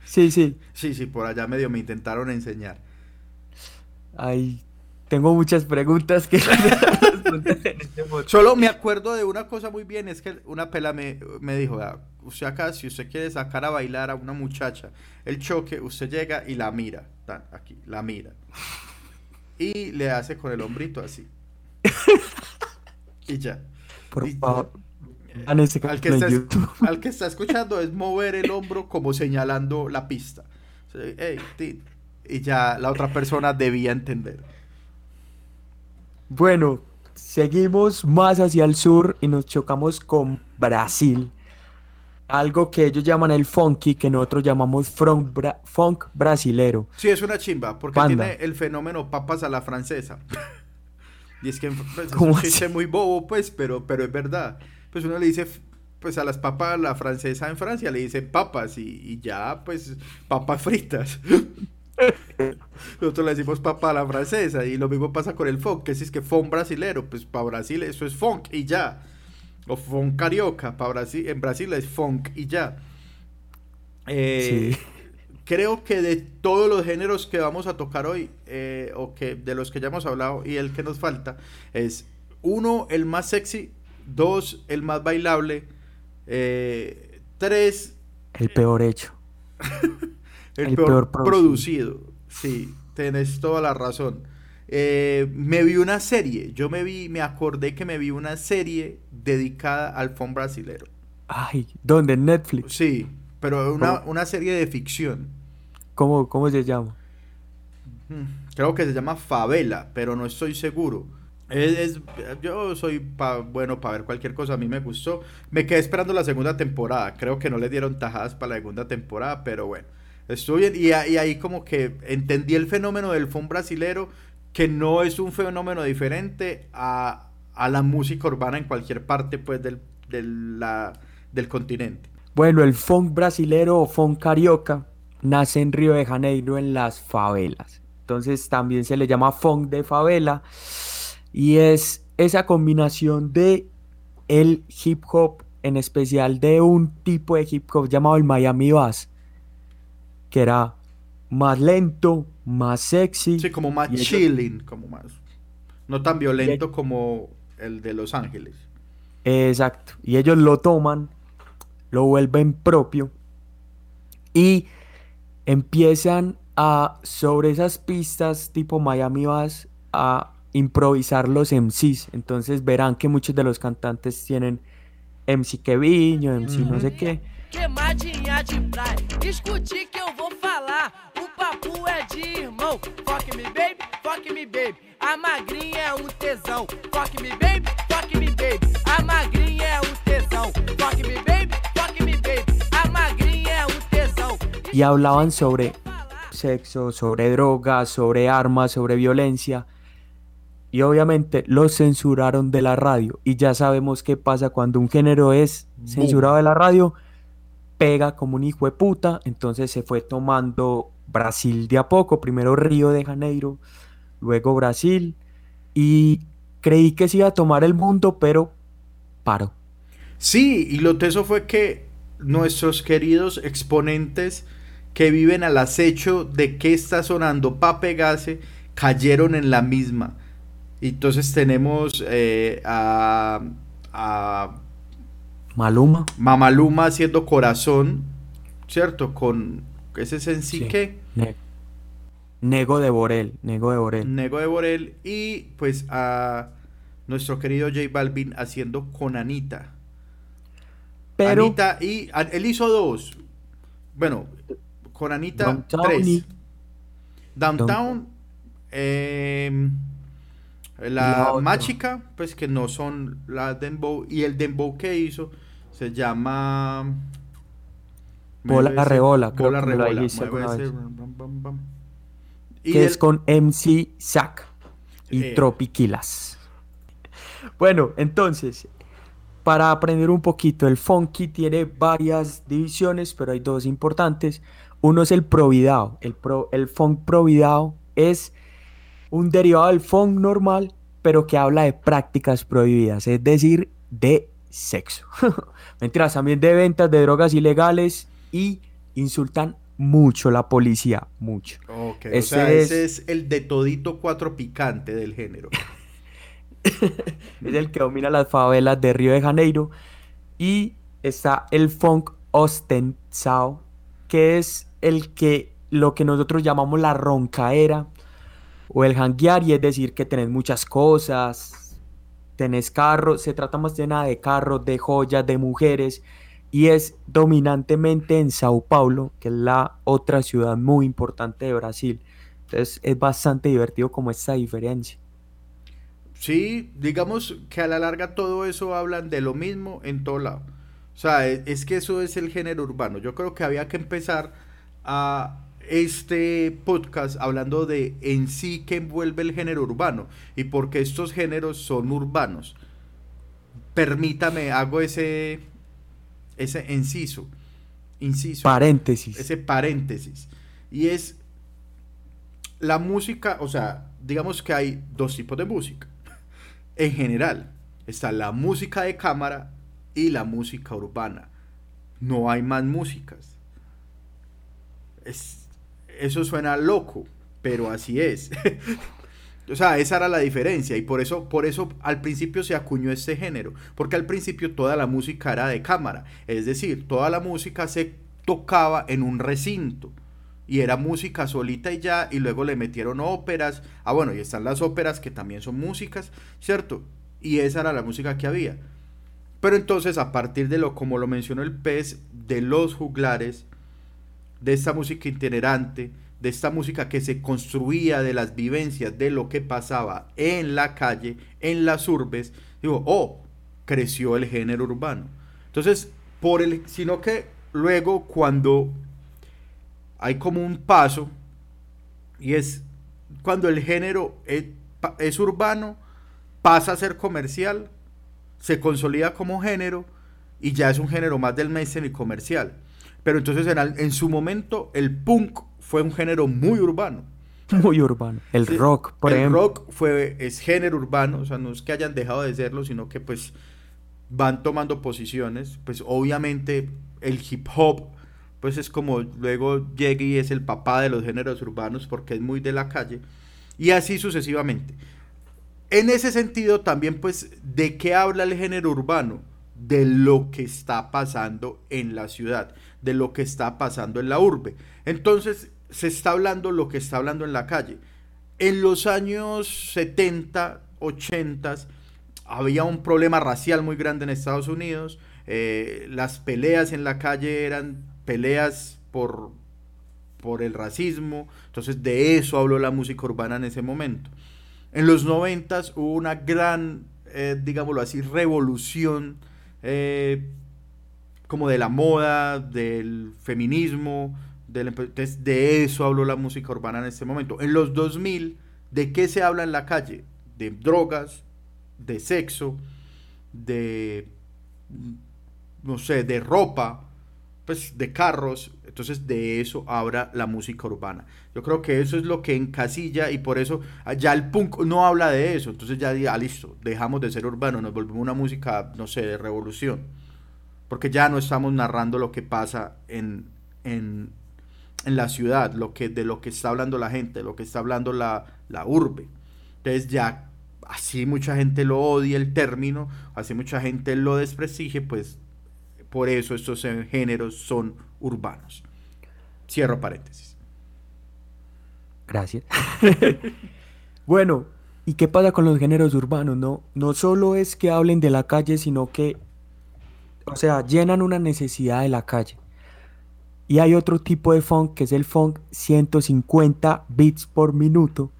Sí, sí. Sí, sí, por allá medio me intentaron enseñar. Ay, tengo muchas preguntas que este. Solo me acuerdo de una cosa muy bien, es que una pela me, me dijo, "Vea, usted acá, si usted quiere sacar a bailar a una muchacha, el choque, usted llega y la mira, tan, aquí, la mira. Y le hace con el hombrito así. y ya. Por Y- favor, Al que, está, al que escuchando es mover el hombro como señalando la pista. O sea, "Ey, tin", y ya la otra persona debía entender. Bueno, seguimos más hacia el sur y nos chocamos con Brasil. Algo que ellos llaman el funky, que nosotros llamamos funk, bra- funk brasilero. Sí, es una chimba, porque Banda. tiene el fenómeno papas a la francesa. y es que pues, es ¿Cómo un chiste muy bobo, pues, pero, pero es verdad. Pues uno le dice, pues a las papas a la francesa en Francia le dicen papas y, y ya, pues, papas fritas. Nosotros le decimos papa a la francesa y lo mismo pasa con el funk, que si es que funk brasilero, pues para Brasil eso es funk y ya. O funk carioca, para Brasil, en Brasil es funk y ya. Eh, Sí. creo que de todos los géneros que vamos a tocar hoy, eh, o que de los que ya hemos hablado y el que nos falta, es uno, el más sexy, dos, el más bailable, eh, tres, El peor hecho. el, El peor, peor producido. producido. Sí, tenés toda la razón. Eh, me vi una serie, yo me vi, me acordé que me vi una serie dedicada al funk brasilero. Ay, ¿dónde? En Netflix. Sí, pero una, una serie de ficción. ¿Cómo, cómo se llama? Mm, Creo que se llama Favela, pero no estoy seguro. Es, es- yo soy pa- bueno para ver cualquier cosa, a mí me gustó. Me quedé esperando la segunda temporada. Creo que no le dieron tajadas para la segunda temporada, pero bueno, estuvo bien. Y, ahí como que entendí el fenómeno del funk brasilero, que no es un fenómeno diferente a, a la música urbana en cualquier parte pues del, del continente. Bueno, el funk brasilero o funk carioca nace en Río de Janeiro en las favelas. Entonces también se le llama funk de favela y es esa combinación de el hip hop, en especial de un tipo de hip hop llamado el Miami Bass, que era más lento, más sexy. Sí, como más ellos- chilling, como más. No tan violento como el de Los Ángeles. Exacto. Y ellos lo toman, lo vuelven propio y empiezan a, sobre esas pistas tipo Miami Bass, a improvisar los MCs. Entonces verán que muchos de los cantantes tienen MC Keviño, MC no sé qué. Que falar. Hablaban sobre sexo, sobre drogas, sobre armas, sobre violencia. Y obviamente los censuraron de la radio. Y ya sabemos qué pasa cuando un género es censurado de la radio. Pega como un hijo de puta. Entonces se fue tomando Brasil de a poco. Primero Río de Janeiro, luego Brasil. Y creí que se iba a tomar el mundo, pero paró. Sí, y lo teso fue que nuestros queridos exponentes que viven al acecho de qué está sonando pa' pegarse, cayeron en la misma. Entonces tenemos eh, a, a Maluma. Mamaluma haciendo corazón, ¿cierto? Con ese es en sí Sí. que Ne- Nego de Borel, Nego de Borel. Nego de Borel y pues a nuestro querido J Balvin haciendo con Anita. Pero Anita y a- él hizo dos. Bueno, con Anita Downtown tres. y- Downtown, em, la la. Mágica, pues que no son la Dembow y el Dembow que hizo se llama Bola ese- Rebola, creo Bola que lo Rebola, dijiste mueve alguna ese vez. bam, bam, bam, bam. Y que el- es con MC Zack y Eh. Tropiquilas. Bueno, entonces, para aprender un poquito, el funky tiene varias divisiones, pero hay dos importantes. Uno es el providao. El, pro, el funk providao es un derivado del funk normal, pero que habla de prácticas prohibidas, es decir, de sexo. Mentiras, también de ventas de drogas ilegales y insultan mucho la policía, mucho. O Ese sea, es- ese es el de todito cuatro picante del género. es el que domina las favelas de Río de Janeiro. Y está el funk ostentado, que es el que lo que nosotros llamamos la roncaera o el hanguear, y es decir, que tenés muchas cosas, tenés carros, se trata más de nada de carros, de joyas, de mujeres, y es dominantemente en Sao Paulo, que es la otra ciudad muy importante de Brasil. Entonces es bastante divertido como esta diferencia. Sí, digamos que a la larga todo eso hablan de lo mismo en todo lado. O sea, e- es, que eso es el género urbano. Yo creo que había que empezar a este podcast hablando de en sí que envuelve el género urbano y porque estos géneros son urbanos. Permítame, hago ese ese inciso, inciso, Paréntesis. ese paréntesis. Y es la música, o sea, digamos que hay dos tipos de música. En general, está la música de cámara y la música urbana. No hay más músicas. Es- eso suena loco, pero así es. O sea, esa era la diferencia y por eso, por eso al principio se acuñó este género, porque al principio toda la música era de cámara, es decir, toda la música se tocaba en un recinto y era música solita y ya, y luego le metieron óperas, ah bueno, y están las óperas que también son músicas, ¿cierto? Y esa era la música que había. Pero entonces a partir de lo, como lo mencionó el pez, de los juglares, de esta música itinerante, de esta música que se construía de las vivencias de lo que pasaba en la calle, en las urbes, digo, oh, creció el género urbano. Entonces, por el, sino que luego cuando hay como un paso, y es cuando el género es, pa- es urbano, pasa a ser comercial, se consolida como género, y ya es un género más del mainstream y comercial. Pero entonces en, al- en su momento el punk fue un género muy urbano. Muy urbano. El Sí, rock, por el ejemplo. rock fue, es género urbano, o sea, no es que hayan dejado de serlo, sino que pues van tomando posiciones. Pues obviamente el hip hop, pues es como luego llega y es el papá de los géneros urbanos porque es muy de la calle. Y así sucesivamente. En ese sentido, también, pues, ¿de qué habla el género urbano? De lo que está pasando en la ciudad, de lo que está pasando en la urbe. Entonces, se está hablando lo que está hablando en la calle. En los años 70, 80, había un problema racial muy grande en Estados Unidos. eh, las peleas en la calle eran peleas por, por el racismo. Entonces de eso habló la música urbana en ese momento. En los noventas hubo una gran, eh, digámoslo así, revolución eh, como de la moda, del feminismo, del, entonces, de eso habló la música urbana en este momento. En los 2000, ¿de qué se habla en la calle? De drogas, de sexo, de, no sé, de ropa, pues de carros, entonces de eso habla la música urbana. Yo creo que eso es lo que encasilla y por eso ah, ya el punk no habla de eso, entonces ya, ya listo, dejamos de ser urbano, nos volvemos una música, no sé, de revolución, porque ya no estamos narrando lo que pasa en, en, en la ciudad, lo que, de lo que está hablando la gente, lo que está hablando la, la urbe. Entonces ya así mucha gente lo odia el término, así mucha gente lo desprestigie, pues por eso estos géneros son urbanos. Cierro paréntesis. Gracias. bueno, ¿y qué pasa con los géneros urbanos? No, no solo es que hablen de la calle, sino que, o sea, llenan una necesidad de la calle. Y hay otro tipo de funk, que es el funk 150 beats por minuto,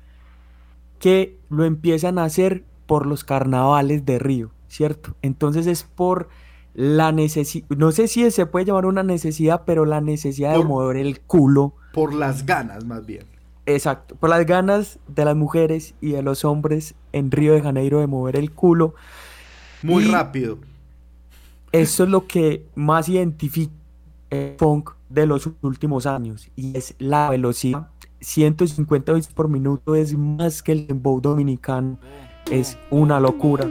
que lo empiezan a hacer por los carnavales de Río, ¿cierto? Entonces es por la necesidad, no sé si se puede llamar una necesidad, pero la necesidad de mover el culo. Por las ganas, más bien. Exacto, por las ganas de las mujeres y de los hombres en Río de Janeiro de mover el culo. Muy Y rápido. Eso es lo que más identifica el funk de los últimos años y es la velocidad. 150 bits por minuto es más que el dembow dominicano. Es una locura.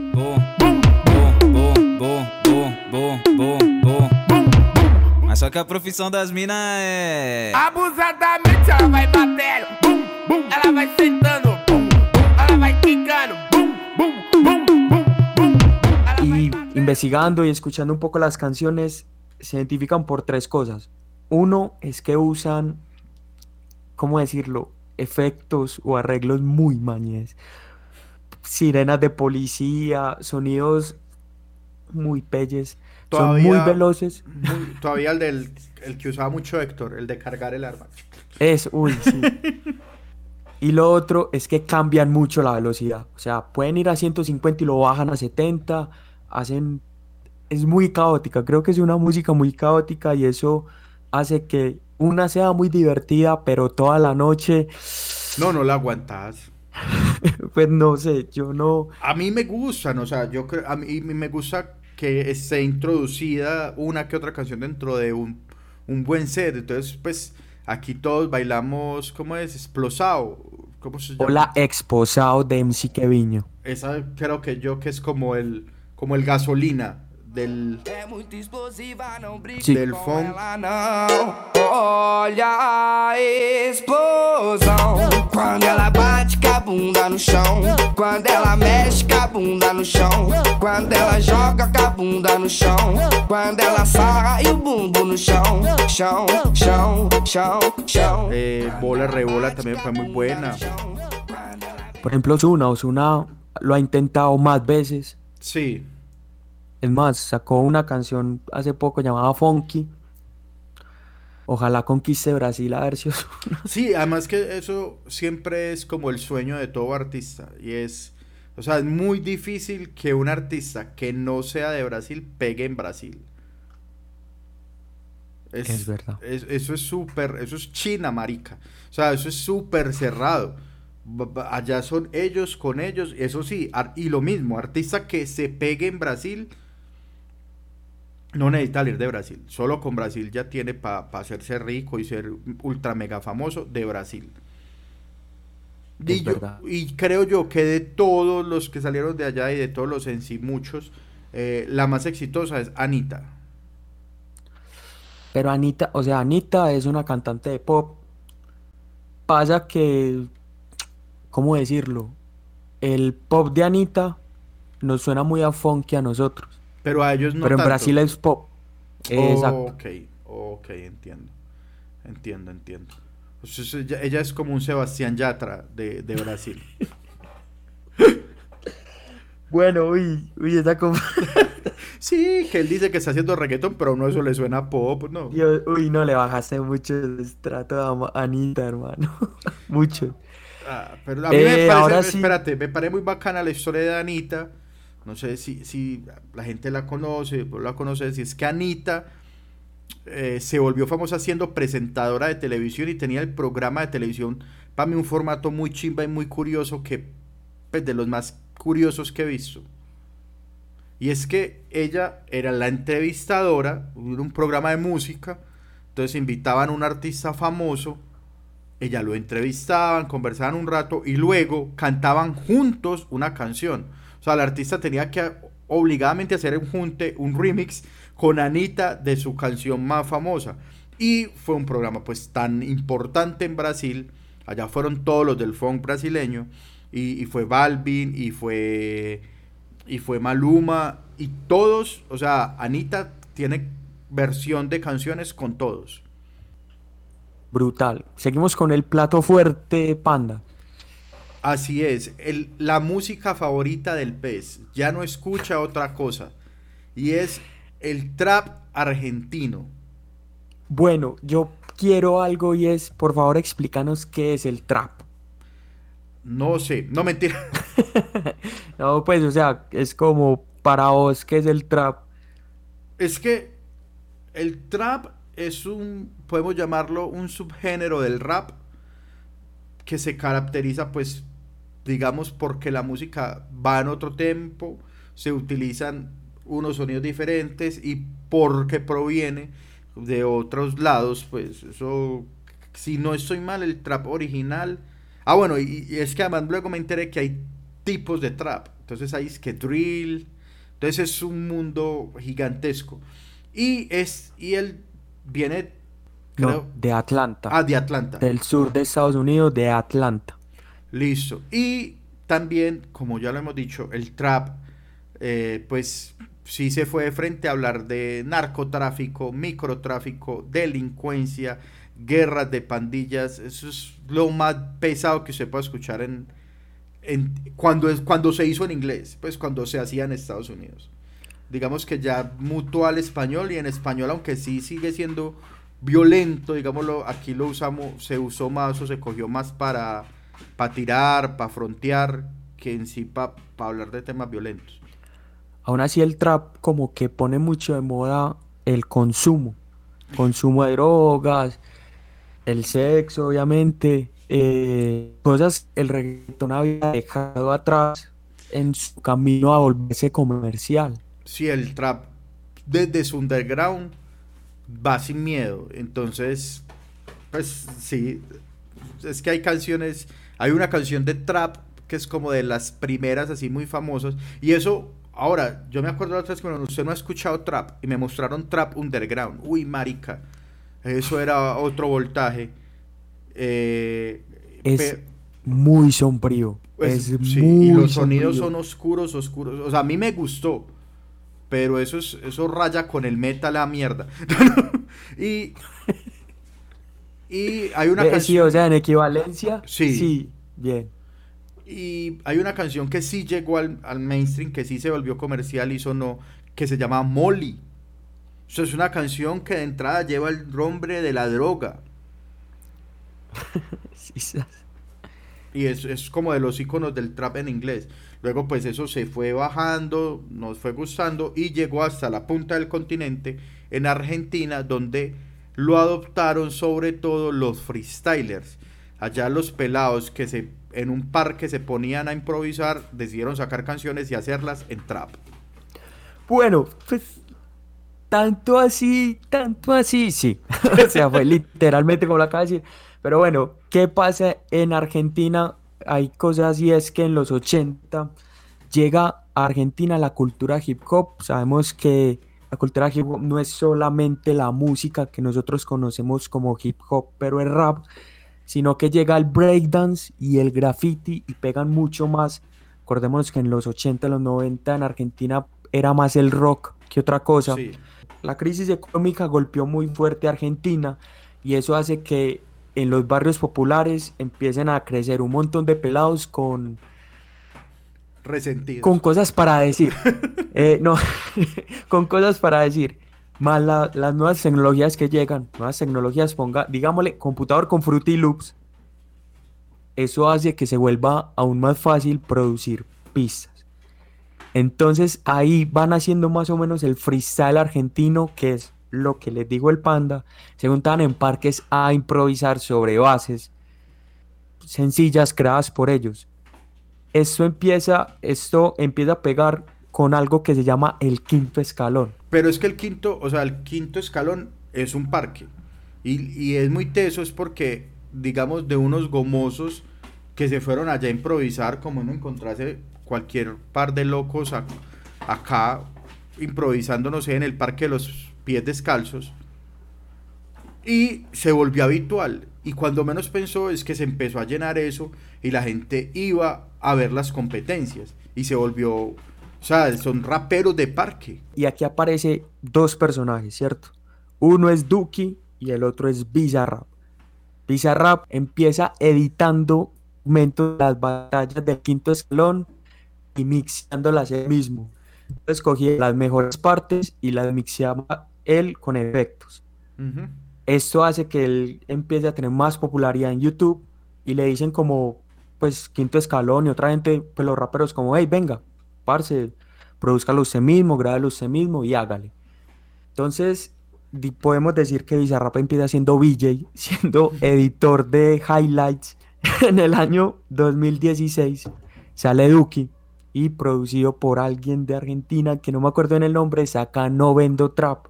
Mas só que a profissão das minas é. Abusadamente ela vai batendo, bum, bum, ela vai sentando, bum, bum, ela vai quicando, bum, bum, bum. Investigando y escuchando un poco las canciones, se identifican por tres cosas. Uno es que usan, ¿cómo decirlo? Efectos o arreglos muy mañes. Sirenas de policía, sonidos muy pelles, son muy veloces. Muy- todavía el del el que usaba mucho Héctor, el de cargar el arma. Es, uy, sí. Y lo otro es que cambian mucho la velocidad. O sea, pueden ir a 150 y lo bajan a 70. Hacen. Es muy caótica. Creo que es una música muy caótica y eso hace que una sea muy divertida, pero toda la noche, No, no la aguantas. pues no sé, yo no. A mí me gustan, o sea, yo creo, a mí me gusta que esté introducida una que otra canción dentro de un, un buen set. Entonces, pues, aquí todos bailamos, ¿cómo es? Explosado. ¿Cómo se llama? Hola, exposado de MC Keviño. Esa creo que yo que es como el, como el gasolina del, Sí. del funk. Olha a explosão. Quando ela bate com a bunda no chão. Quando ela mexe com a bunda no chão. Quando ela joga com a bunda no chão. Quando ela sarra e o bumbo no chão. Chão, chão, chão, chão. Eh, Bola Rebola también fue muy buena. Por ejemplo, Ozuna. Ozuna lo ha intentado más veces. Sí, Es más, sacó una canción hace poco llamada Funky. Ojalá conquiste Brasil a ver si sí, además que eso siempre es como el sueño de todo artista. Y es, o sea, es muy difícil que un artista que no sea de Brasil pegue en Brasil. Es verdad. es- eso es súper, eso es China, marica. O sea, eso es súper cerrado. Allá son ellos con ellos, eso sí, y lo mismo, artista que se pegue en Brasil, no necesita salir de Brasil. Solo con Brasil ya tiene para hacerse rico y ser ultra mega famoso de Brasil. Y, yo- y creo yo que de todos los que salieron de allá y de todos los en sí muchos, eh, la más exitosa es Anita. Pero Anita, o sea, Anita es una cantante de pop. Pasa que, ¿cómo decirlo? el pop de Anita nos suena muy a funky a nosotros. Pero a ellos no Pero en tanto. Brasil es pop. Exacto. Ok, ok, entiendo. Entiendo, entiendo. Entonces, ella, ella es como un Sebastián Yatra de, de Brasil. Bueno, uy, uy, esa como... sí, que él dice que está haciendo reggaetón, pero no eso le suena a pop, no. Dios, uy, no, le bajaste mucho el estrato a Anita, hermano. mucho. Ah, pero a mí me Eh, parece, ahora sí. espérate, me parece muy bacana la historia de Anita. No sé si, si la gente la conoce, la conoces, si es que Anita eh, se volvió famosa siendo presentadora de televisión y tenía el programa de televisión, para mí un formato muy chimba y muy curioso que, pues, de los más curiosos que he visto. Y es que ella era la entrevistadora, era un programa de música, entonces invitaban a un artista famoso, ella lo entrevistaban, conversaban un rato y luego cantaban juntos una canción. O sea, el artista tenía que obligadamente hacer un junte, un remix con Anita de su canción más famosa. Y fue un programa pues tan importante en Brasil, allá fueron todos los del funk brasileño, y, y fue Balvin, y fue, y fue Maluma, y todos, o sea, Anita tiene versión de canciones con todos. Brutal. Seguimos con el plato fuerte, Panda. Así es, el- la música favorita del pez, ya no escucha otra cosa, y es el trap argentino. Bueno, yo quiero algo y es, por favor, explícanos qué es el trap. No sé, no mentira. No, pues, o sea, es como para vos, ¿qué es el trap? Es que el trap es un, podemos llamarlo un subgénero del rap que se caracteriza pues, digamos, porque la música va en otro tempo, se utilizan unos sonidos diferentes y porque proviene de otros lados, pues eso, si no estoy mal, el trap original. Ah, bueno, y, es que además luego me enteré que hay tipos de trap. Entonces hay es. Entonces es un mundo gigantesco. Y es, y él viene, No, de Atlanta. ah, de Atlanta. Del sur de Estados Unidos, de Atlanta. Listo. Y también, como ya lo hemos dicho, el trap, eh, pues sí se fue de frente a hablar de narcotráfico, microtráfico, delincuencia, guerras de pandillas. Eso es lo más pesado que se puede escuchar en, en cuando, es, cuando se hizo en inglés, pues cuando se hacía en Estados Unidos. Digamos que ya mutó al español y en español, aunque sí sigue siendo violento, digámoslo, aquí lo usamos, se usó más o se cogió más para, para tirar, para frontear, que en sí para hablar de temas violentos. Aún así el trap como que pone mucho de moda el consumo. Consumo de drogas, el sexo, obviamente. eh, cosas el reggaetón había dejado atrás en su camino a volverse comercial. Sí, el trap desde su underground va sin miedo. Entonces, pues sí, es que hay canciones, hay una canción de trap que es como de las primeras así muy famosas. Y eso, ahora, yo me acuerdo la otra vez cuando usted no ha escuchado trap y me mostraron trap underground. Uy, marica, eso era otro voltaje. Eh, Es muy sombrío. pues, es sí, muy y los sonidos sombrío. son oscuros, oscuros. O sea, a mí me gustó. Pero eso es, eso raya con el metal a mierda. y, y hay una Eh, Sí, canción. o sea, en equivalencia. Sí. Sí, bien. Y hay una canción que sí llegó al, al mainstream, que sí se volvió comercial y sonó, que se llama Molly. Eso es una canción que de entrada lleva el nombre de la droga. Y es, es como de los iconos del trap en inglés. Luego pues eso se fue bajando, nos fue gustando y llegó hasta la punta del continente en Argentina donde lo adoptaron sobre todo los freestylers. Allá los pelados que se en un parque se ponían a improvisar, decidieron sacar canciones y hacerlas en trap. Bueno, pues tanto así, tanto así, sí. o sea, fue literalmente como de decir. Pero bueno, ¿qué pasa en Argentina? Hay cosas y es que en los 80 llega a Argentina la cultura hip hop. Sabemos que la cultura hip hop no es solamente la música que nosotros conocemos como hip hop, pero el rap, sino que llega el breakdance y el graffiti y pegan mucho más Acordémonos que en los 80, los 90 en Argentina era más el rock que otra cosa. Sí. La crisis económica golpeó muy fuerte a Argentina y eso hace que en los barrios populares empiecen a crecer un montón de pelados con, Resentidos. con cosas para decir. Eh, no, con cosas para decir. Más la- las nuevas tecnologías que llegan, nuevas tecnologías, ponga, digámosle, computador con Fruity Loops. Eso hace que se vuelva aún más fácil producir pistas. Entonces ahí van haciendo más o menos el freestyle argentino, que es lo que les dijo el panda. Se juntan en parques a improvisar sobre bases sencillas creadas por ellos. Esto empieza, esto empieza a pegar con algo que se llama el quinto escalón. Pero es que el quinto, o sea, el quinto escalón es un parque. Y, y es muy teso, es porque, digamos, de unos gomosos que se fueron allá a improvisar, como no encontrase cualquier par de locos acá improvisando, no sé, en el parque de los pies descalzos. Y se volvió habitual. Y cuando menos pensó es que se empezó a llenar eso y la gente iba a ver las competencias. Y se volvió, o sea, son raperos de parque. Y aquí aparece dos personajes, ¿cierto? Uno es Duki y el otro es Bizarrap. Bizarrap empieza editando momentos de las batallas del quinto escalón y mixeándolas él mismo. Entonces cogía las mejores partes y las mixeaba él con efectos. Esto hace que él empiece a tener más popularidad en YouTube y le dicen como, pues, quinto escalón y otra gente, pues los raperos como, hey, venga, parce, produzcalo usted mismo, grábalo usted mismo y hágale. Entonces, di- podemos decir que Bizarrap empieza siendo VJ, siendo editor de highlights. En el año 2016 sale Duki y producido por alguien de Argentina que no me acuerdo en el nombre, saca No Vendo Trap,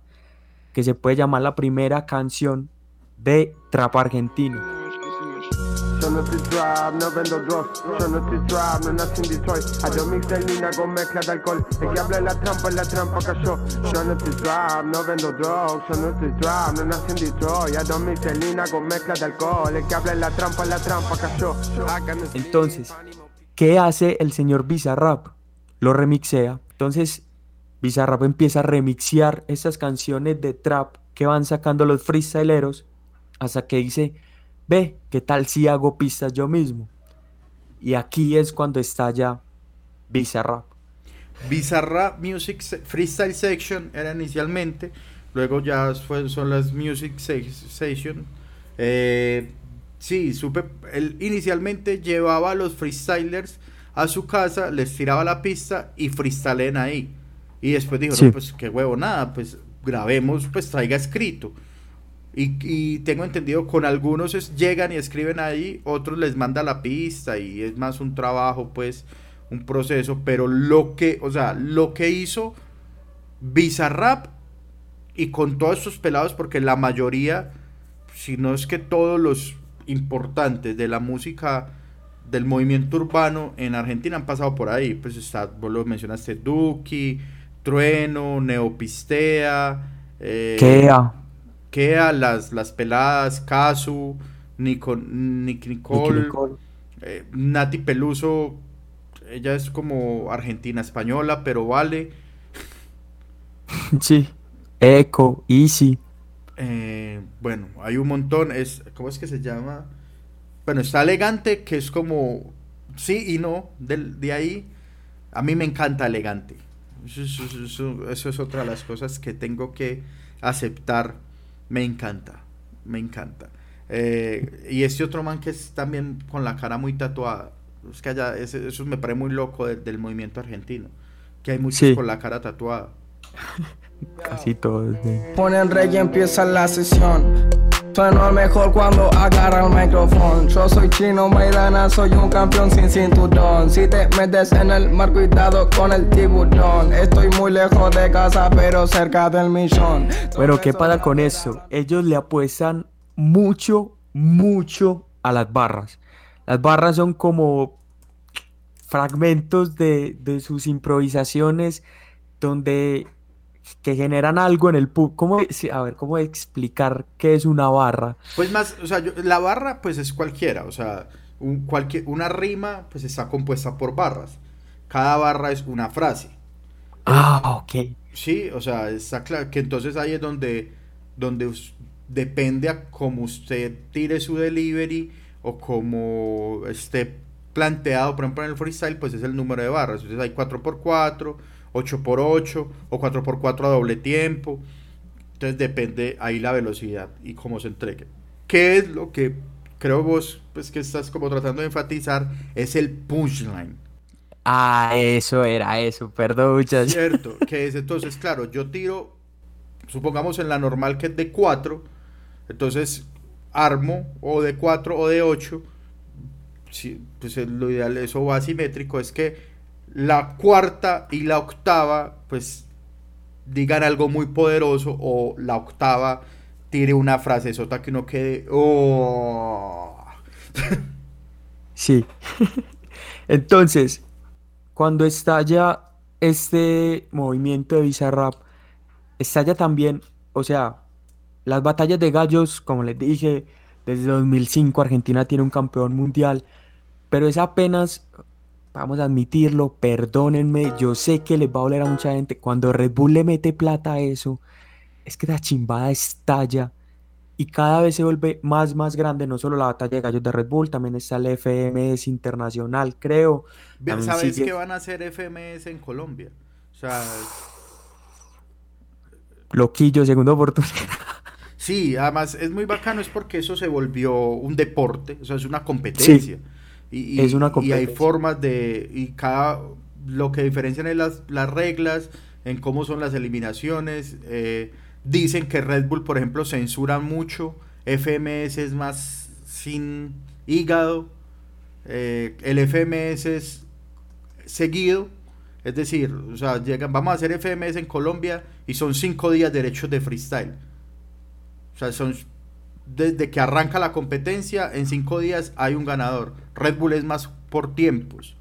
que se puede llamar la primera canción de trap argentino. Entonces, ¿qué hace el señor Bizarrap? Lo remixea. Entonces, Bizarrap empieza a remixear estas canciones de trap que van sacando los freestyleros hasta que dice, ve, ¿qué tal si hago pistas yo mismo? Y aquí es cuando estalla Bizarrap. Bizarra Music Freestyle Section era inicialmente, luego ya fue, son las Music Se- Session. Eh, sí, supe, él inicialmente llevaba a los freestylers a su casa, les tiraba la pista y freestylen ahí. Y después dijo, Sí. pues qué huevo, nada, pues grabemos, pues traiga escrito. Y, y tengo entendido, con algunos es- llegan y escriben ahí, otros les manda la pista y es más un trabajo, pues, un proceso, pero lo que, o sea, lo que hizo Bizarrap y con todos estos pelados, porque la mayoría, si no es que todos los importantes de la música del movimiento urbano en Argentina han pasado por ahí, pues está, vos lo mencionaste, Duki, Trueno, Neopistea, eh, Kea. Kea, las, las peladas, Casu, Nico, Nick Nicole, Nicole. eh, Nati Peluso, ella es como argentina española, pero vale. Sí. Echo, Easy. Eh, bueno, hay un montón. Es, ¿Cómo es que se llama? Bueno, está elegante, que es como sí y no. Del, de ahí, a mí me encanta elegante. Eso, eso- eso- eso- eso es otra de las cosas que tengo que aceptar. Me encanta, me encanta. Eh, y este otro man que es también con la cara muy tatuada. Es que allá, ese- eso me parece muy loco del- del movimiento argentino. Que hay muchos Sí. con la cara tatuada. Casi todos. sí. Ponen rey y empieza la sesión. Sueno mejor cuando agarra el micrófono. Yo soy chino, Maidana, soy un campeón sin cinturón. Si te metes en el mar, cuidado con el tiburón. Estoy muy lejos de casa, pero cerca del millón. Bueno, ¿qué pasa con eso? Ellos le apuestan mucho, mucho a las barras. Las barras son como fragmentos de, de sus improvisaciones donde que generan algo en el público. ¿Cómo, sí, a ver, ¿cómo explicar qué es una barra? Pues más, o sea, yo- la barra pues es cualquiera, o sea, un, cualquier, una rima pues está compuesta por barras. cada barra es una frase. Ah, ok. Sí, o sea, está claro que entonces ahí es donde, donde depende a cómo usted tire su delivery o como esté planteado, por ejemplo, en el freestyle, pues es el número de barras. Entonces hay 4x4, 8x8 o 4x4 a doble tiempo. Entonces depende ahí la velocidad y cómo se entregue. ¿Qué es lo que creo vos, pues que estás como tratando de enfatizar? Es el punchline. Ah, eso era eso, perdón, muchachos. Cierto, que es entonces, claro, yo tiro, supongamos en la normal que es de 4, entonces armo o de 4 o de 8, sí, pues es lo ideal, eso va asimétrico, es que la cuarta y la octava, pues digan algo muy poderoso o la octava tire una frase sota que uno quede, oh. Sí. Entonces, cuando estalla este movimiento de Bizarrap, estalla también, o sea, las batallas de gallos, como les dije, desde 2005 Argentina tiene un campeón mundial, pero es apenas, vamos a admitirlo, perdónenme, yo sé que les va a doler a mucha gente, cuando Red Bull le mete plata a eso, es que la chimbada estalla y cada vez se vuelve más, más grande, no solo la batalla de gallos de Red Bull, también está el FMS internacional, creo. También ¿Sabes sigue- que van a hacer FMS en Colombia? O sea, Loquillo, segunda oportunidad. Sí, además es muy bacano, es porque eso se volvió un deporte, o sea, es una competencia. Y- es una y hay formas de, y cada, lo que diferencian es las, las reglas, en cómo son las eliminaciones. eh, dicen que Red Bull, por ejemplo, censura mucho, FMS es más sin hígado, eh, el FMS es seguido, es decir, o sea, llegan, vamos a hacer FMS en Colombia y son cinco días derechos de freestyle. O sea, son desde que arranca la competencia, en cinco días hay un ganador. Red Bull es más por tiempos.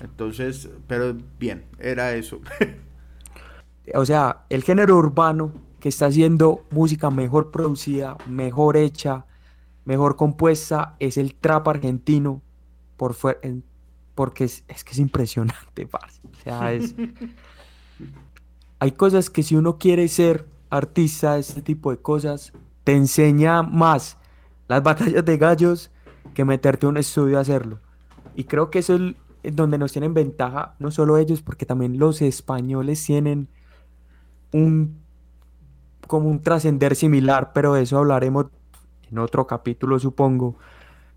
Entonces, pero bien, era eso. O sea, el género urbano que está haciendo música mejor producida, mejor hecha, mejor compuesta, es el trap argentino. Por porque es, es que es impresionante, parce. O sea, es, hay cosas que si uno quiere ser artista este tipo de cosas, te enseña más las batallas de gallos que meterte a un estudio a hacerlo. Y creo que eso es donde nos tienen ventaja, no solo ellos, porque también los españoles tienen un como un trascender similar, pero de eso hablaremos en otro capítulo, supongo.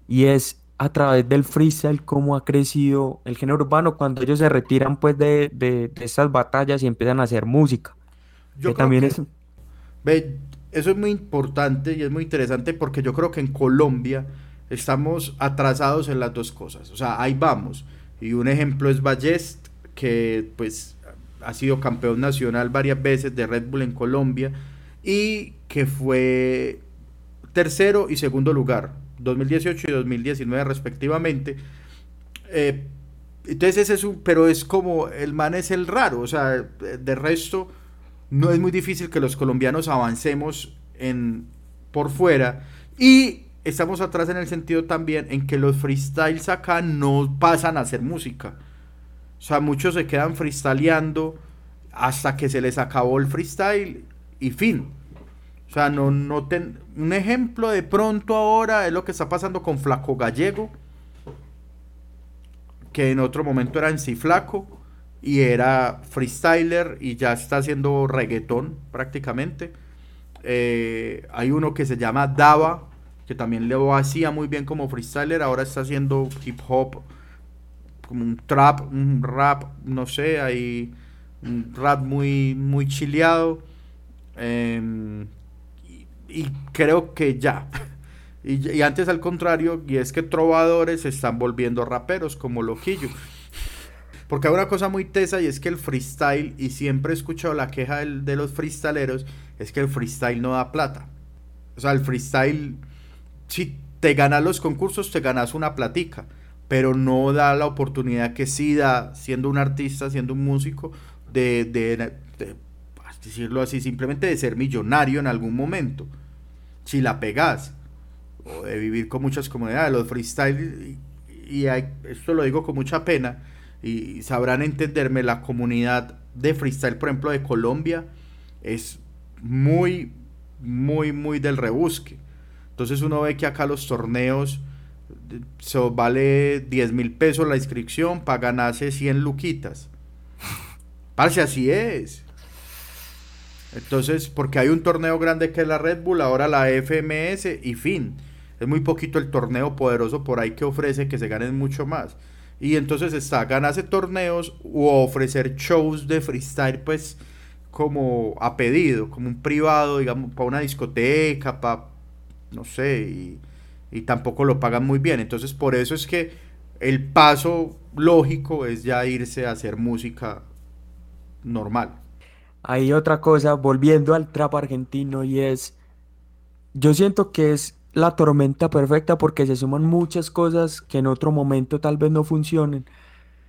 Y es a través del freestyle cómo ha crecido el género urbano cuando ellos se retiran pues de, de, de estas batallas y empiezan a hacer música. Yo que creo también que- es Ve, eso es muy importante y es muy interesante porque yo creo que en Colombia estamos atrasados en las dos cosas. O sea, ahí vamos. Y un ejemplo es Ballest, que pues ha sido campeón nacional varias veces de Red Bull en Colombia y que fue tercero y segundo lugar, 2018 y 2019 respectivamente. Eh, entonces es un, pero es como, el man es el raro, o sea, de resto no es muy difícil que los colombianos avancemos en, por fuera y estamos atrás en el sentido también en que los freestyles acá no pasan a ser música. O sea, muchos se quedan freestyleando hasta que se les acabó el freestyle y fin. O sea, no, no ten- un ejemplo de pronto ahora es lo que está pasando con Flaco Gallego, que en otro momento era en sí Flaco y era freestyler y ya está haciendo reggaetón prácticamente. Eh, hay uno que se llama Dava, que también lo hacía muy bien como freestyler, ahora está haciendo hip hop, como un trap, un rap, no sé, hay un rap muy, muy chileado. em, y, creo que ya. Y, y antes al contrario, y es que trovadores se están volviendo raperos como Loquillo. Porque hay una cosa muy tesa y es que el freestyle, y siempre he escuchado la queja de los freestyleros, es que el freestyle no da plata. O sea, el freestyle, si te ganas los concursos, te ganas una platica, pero no da la oportunidad que sí da, siendo un artista, siendo un músico, de, pues, decirlo así, simplemente de ser millonario en algún momento, si la pegas, o de vivir con muchas comunidades, los freestyle, y, y hay- esto lo digo con mucha pena, y sabrán entenderme, la comunidad de freestyle, por ejemplo, de Colombia, es muy, muy, muy del rebusque. Entonces uno ve que acá los torneos so, vale 10 mil pesos la inscripción para ganarse 100 luquitas. Parce, así es. Entonces, porque hay un torneo grande que es la Red Bull, ahora la FMS y fin. Es muy poquito el torneo poderoso por ahí que ofrece que se ganen mucho más. Y entonces está ganarse torneos o ofrecer shows de freestyle, pues como a pedido, como un privado, digamos, para una discoteca, para, no sé, y, y tampoco lo pagan muy bien. Entonces por eso es que el paso lógico es ya irse a hacer música normal. Hay otra cosa, volviendo al trap argentino, y es, yo siento que es la tormenta perfecta porque se suman muchas cosas que en otro momento tal vez no funcionen.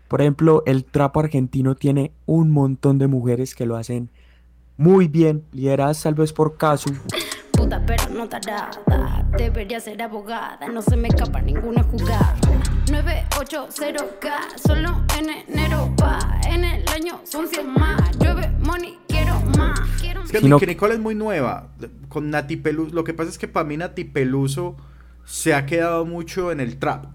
Por ejemplo, el trap argentino tiene un montón de mujeres que lo hacen muy bien, lideradas tal vez por caso. Puta pero no tarada, debería ser abogada, no se me escapa ninguna jugada. 980K, solo en enero va, en el año son 100 más. Llueve money, quiero más. Quiero Es que Si no- Nicki Nicole es muy nueva. Con Nati Peluso. Lo que pasa es que para mí Nati Peluso se ha quedado mucho en el trap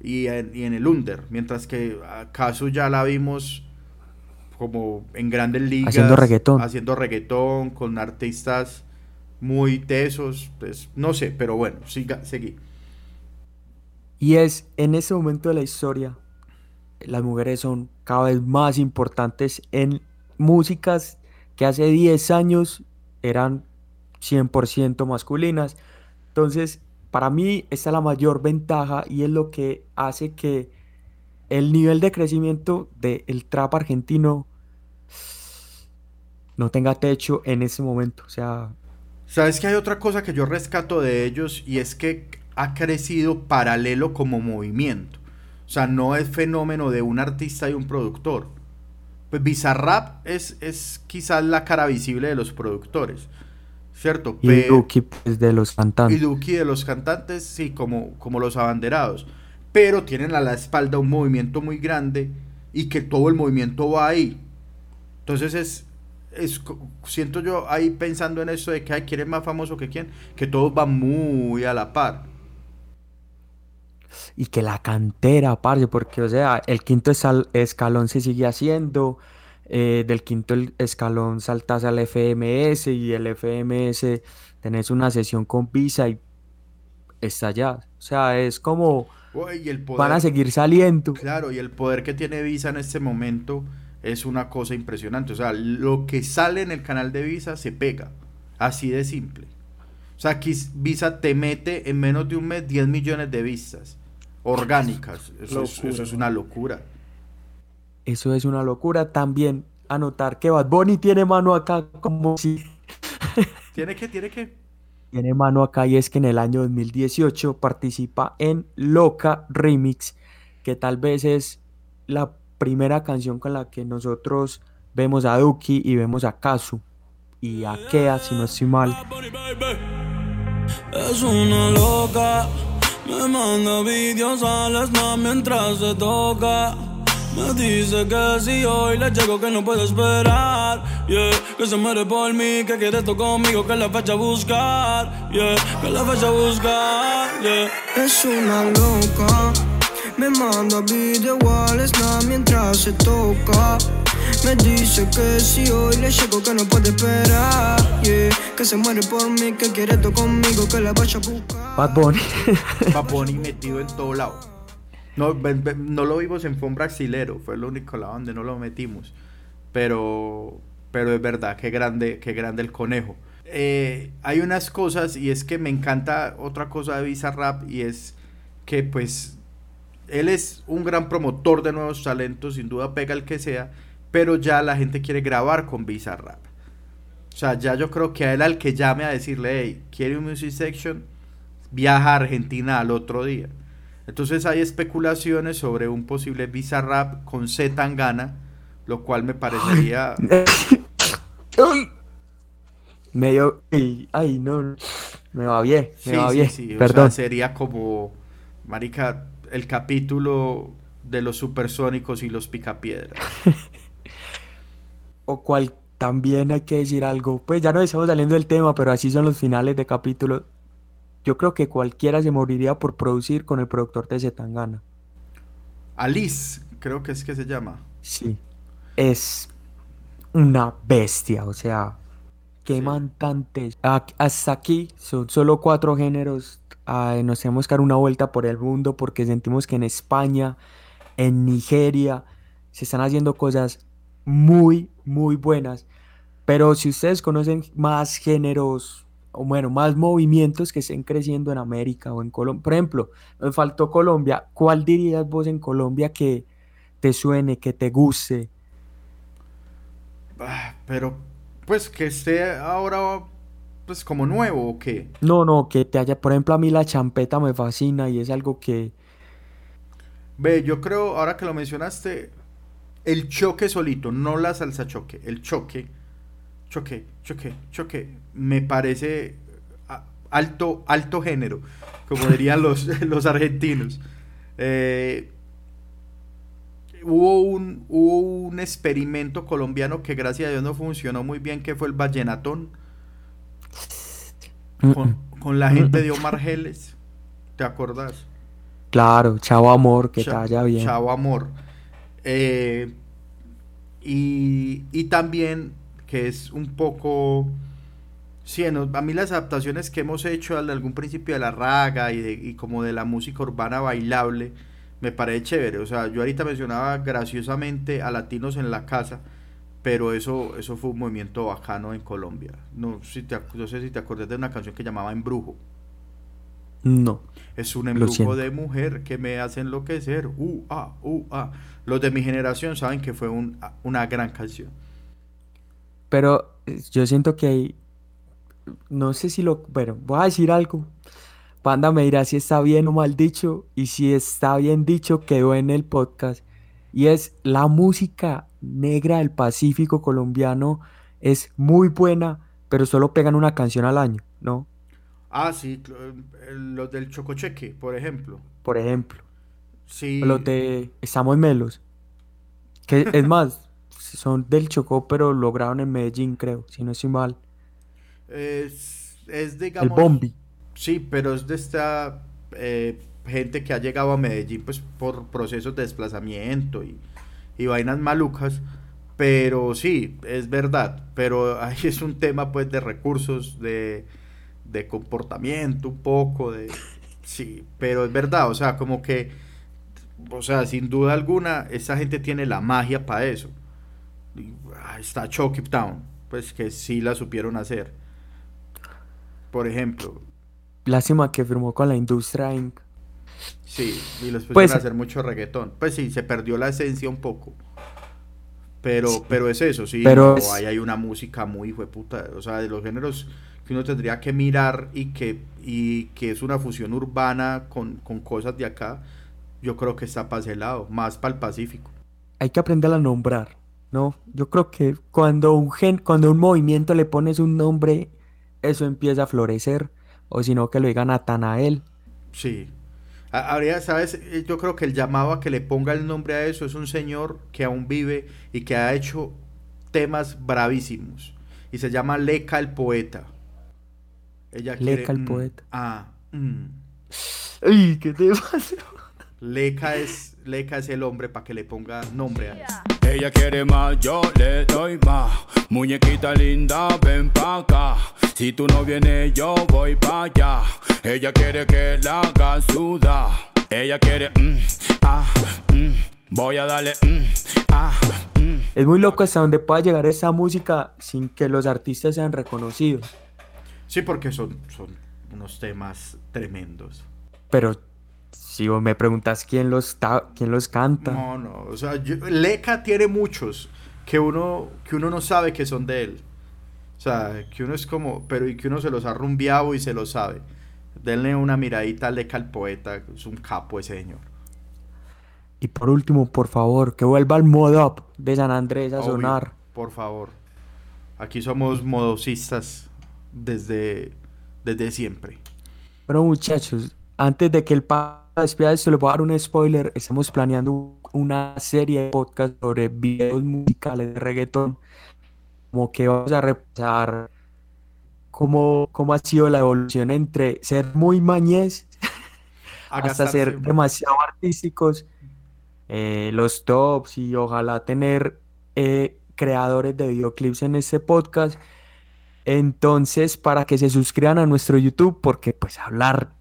y en, y en el under. Mientras que acaso ya la vimos como en grandes ligas. Haciendo reggaetón. Haciendo reggaetón con artistas muy tesos. Pues, no sé, pero bueno, siga, seguí. Y es en ese momento de la historia, las mujeres son cada vez más importantes en músicas que hace 10 años eran 100% masculinas. Entonces, para mí, esta es la mayor ventaja y es lo que hace que el nivel de crecimiento del trap argentino no tenga techo en ese momento. O sea, ¿Sabes que hay otra cosa que yo rescato de ellos y es que ha crecido paralelo como movimiento? O sea, no es fenómeno de un artista y un productor. Pues Bizarrap es, es quizás la cara visible de los productores, ¿cierto? y Duki pues, de los y cantantes. Duki de los cantantes, sí, como, como los abanderados. Pero tienen a la espalda un movimiento muy grande y que todo el movimiento va ahí. Entonces es, es siento yo ahí pensando en eso de que ay, quién es más famoso que quién, que todos van muy a la par. Y que la cantera, parce, porque, o sea, el quinto escalón se sigue haciendo, eh, del quinto escalón saltas al FMS y el FMS tenés una sesión con Visa y está allá. O sea, es como Uy, y el poder, van a seguir saliendo. Claro, y el poder que tiene Visa en este momento es una cosa impresionante. O sea, lo que sale en el canal de Visa se pega. Así de simple. O sea, aquí Visa te mete en menos de un mes 10 millones de vistas orgánicas. Eso, es, eso es una locura. Eso es una locura. También anotar que Bad Bunny tiene mano acá como si Tiene que, tiene que. tiene mano acá y es que en el año 2018 participa en Loca Remix, que tal vez es la primera canción con la que nosotros vemos a Duki y vemos a Kazu y a Kea, si no estoy mal. Es una loca, me manda vídeos al snap mientras se toca. Me dice que si hoy le llego que no puedo esperar, yeah. Que se muere por mí, que quiere esto conmigo, que la fecha a buscar, yeah. Que la fecha a buscar, yeah. Es una loca, me manda video al snap mientras se toca. Me dice que si hoy le llego que no puede esperar, yeah. Que se muere por mí, que quiere esto conmigo, que la vaya a buscar. Bad Bunny. Bad Bunny metido en todo lado. No, no lo vimos en Fon Brasilero, fue el único lado donde no lo metimos. Pero, pero es verdad, qué grande, qué grande el conejo. Eh, hay unas cosas y es que me encanta otra cosa de Bizarrap y es que pues él es un gran promotor de nuevos talentos, sin duda pega el que sea, pero ya la gente quiere grabar con Bizarrap. O sea, ya yo creo que a él al que llame a decirle, hey, quiere un music section, viaja a Argentina al otro día. Entonces hay especulaciones sobre un posible Bizarrap con Z Tangana, lo cual me parecería... Medio. Ay, ay, no. Me va bien, me Sí, va sí, bien. sí, o sea, Perdón. sería como, marica, el capítulo de los supersónicos y los picapiedras. O cual también hay que decir algo, pues ya no estamos saliendo del tema, pero así son los finales de capítulo. Yo creo que cualquiera se moriría por producir con el productor de Zetangana. Alice, creo que es que se llama. Sí, es una bestia, o sea, queman tantes. A- Hasta aquí son solo cuatro géneros. Ah, nos tenemos que dar una vuelta por el mundo porque sentimos que en España, en Nigeria, se están haciendo cosas muy, muy buenas. Pero si ustedes conocen más géneros, o bueno, más movimientos que estén creciendo en América o en Colombia, por ejemplo, me faltó Colombia. ¿Cuál dirías vos en Colombia que te suene, que te guste? Ah, Pero, pues que esté ahora, pues como nuevo o qué. No, no, que te haya, por ejemplo, a mí la champeta me fascina y es algo que, Ve, yo creo, ahora que lo mencionaste, el choque solito, no la salsa choque, el choque, choque, choque, choque, me parece alto, alto género, como dirían los, los argentinos. Eh, hubo un, hubo un experimento colombiano que gracias a Dios no funcionó muy bien, que fue el vallenatón, con, con la gente de Omar Geles, ¿te acordás? claro, chavo amor, que vaya bien. Chavo Amor. Eh, y, y también que es un poco... Sí, en a mí las adaptaciones que hemos hecho al de algún principio de la raga y, de- y como de la música urbana bailable, me parece chévere. O sea, yo ahorita mencionaba graciosamente a Latinos en la Casa, pero eso, eso fue un movimiento bacano en Colombia. No, si te, no sé si te acuerdas de una canción que llamaba Embrujo. No. Es un embrujo de mujer que me hace enloquecer. Uh, ah, uh, ah. Los de mi generación saben que fue un- una gran canción. Pero eh, yo siento que hay- no sé si lo, bueno, voy a decir algo. Panda me dirá si está bien o mal dicho y si está bien dicho quedó en el podcast. Y es la música negra del Pacífico colombiano es muy buena, pero solo pegan una canción al año, ¿no? Ah, sí, eh, los del Chococheque, por ejemplo. Por ejemplo, Sí, los de Estamos Melos, que es más, son del Chocó, pero lo grabaron en Medellín, creo, si no estoy mal. es, es El digamos... Bombi. Sí, pero es de esta eh, gente que ha llegado a Medellín pues por procesos de desplazamiento y, y vainas malucas. Pero sí, es verdad. Pero ahí es un tema pues de recursos, de, de comportamiento un poco, de... Sí, pero es verdad, o sea, como que... O sea, sin duda alguna, esa gente tiene la magia para eso. Ah, Está Chucky Town, pues que sí la supieron hacer. Por ejemplo, Lástima que firmó con la Industria Inc. Sí, y los pusieron Pues- a hacer mucho reggaetón. Pues sí, se perdió la esencia un poco. Pero, pero es eso, sí. Pero no, ahí hay una música muy puta. O sea, de los géneros que uno tendría que mirar y que, y que es una fusión urbana con, con cosas de acá. Yo creo que está para ese lado, más para el Pacífico. Hay que aprender a nombrar, ¿no? Yo creo que cuando un gen, cuando un movimiento le pones un nombre, eso empieza a florecer. O si no, que lo digan Natanael. Sí. Habría, ¿sabes? Eh, Yo creo que el llamado a que le ponga el nombre a eso es un señor que aún vive y que ha hecho temas bravísimos. Y se llama Leca el poeta. Ella quiere, Leca el mm, poeta. Ah, mm. ¡Ay, qué te pasa! Leca es, Leca es el hombre para que le ponga nombre a eso. Ella quiere más, yo le doy más. Muñequita linda, ven pa' acá. Si tú no vienes, yo voy pa' allá. Ella quiere que la haga sudar. Ella quiere, mm, ah, mm. Voy a darle, mm, ah, mm. Es muy loco hasta donde pueda llegar esa música sin que los artistas sean reconocidos. Sí, porque son, son unos temas tremendos. Pero si vos me preguntas quién los, ta- quién los canta, No, no, o sea, yo- Leca tiene muchos que uno, que uno no sabe que son de él. O sea, que uno es como, pero y que uno se los ha rumbeado y se lo sabe. Denle una miradita a Leca el poeta, es un capo ese señor. y por último, por favor, que vuelva al modo up de San Andrés a Obvio, sonar. por favor. Aquí somos modosistas desde, desde siempre. Pero muchachos, antes de que el pa despida esto, les voy a dar un spoiler. Estamos planeando una serie de podcast sobre videos musicales de reggaetón, como que vamos a repasar cómo, cómo ha sido la evolución entre ser muy mañez hasta ser demasiado artísticos, eh, los tops y ojalá tener eh, creadores de videoclips en este podcast. Entonces, para que se suscriban a nuestro YouTube, porque pues hablar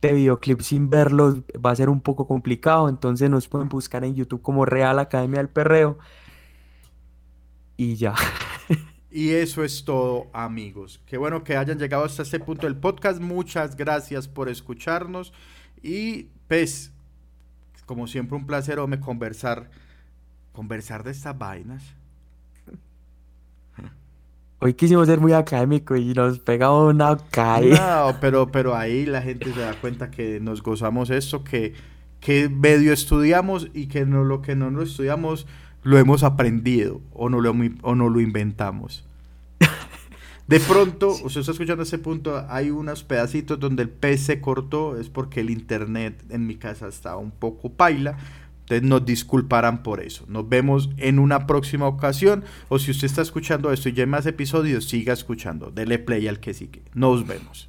de videoclips sin verlos va a ser un poco complicado, entonces nos pueden buscar en YouTube como Real Academia del Perreo. Y ya. Y eso es todo, amigos. Qué bueno que hayan llegado hasta este punto del podcast. Muchas gracias por escucharnos. Y pues, como siempre, un placer, hombre, conversar, conversar de estas vainas. Hoy quisimos ser muy académico y nos pegamos una caída. No, pero, pero ahí la gente se da cuenta que nos gozamos esto, que, que medio estudiamos y que no lo que no lo estudiamos lo hemos aprendido o no lo, o no lo inventamos. De pronto, usted está escuchando ese punto, hay unos pedacitos donde el pez se cortó, es porque el internet en mi casa está un poco paila. Entonces nos disculparán por eso. Nos vemos en una próxima ocasión. O si usted está escuchando esto y ya hay más episodios, siga escuchando. Dele play al que sigue. Nos vemos.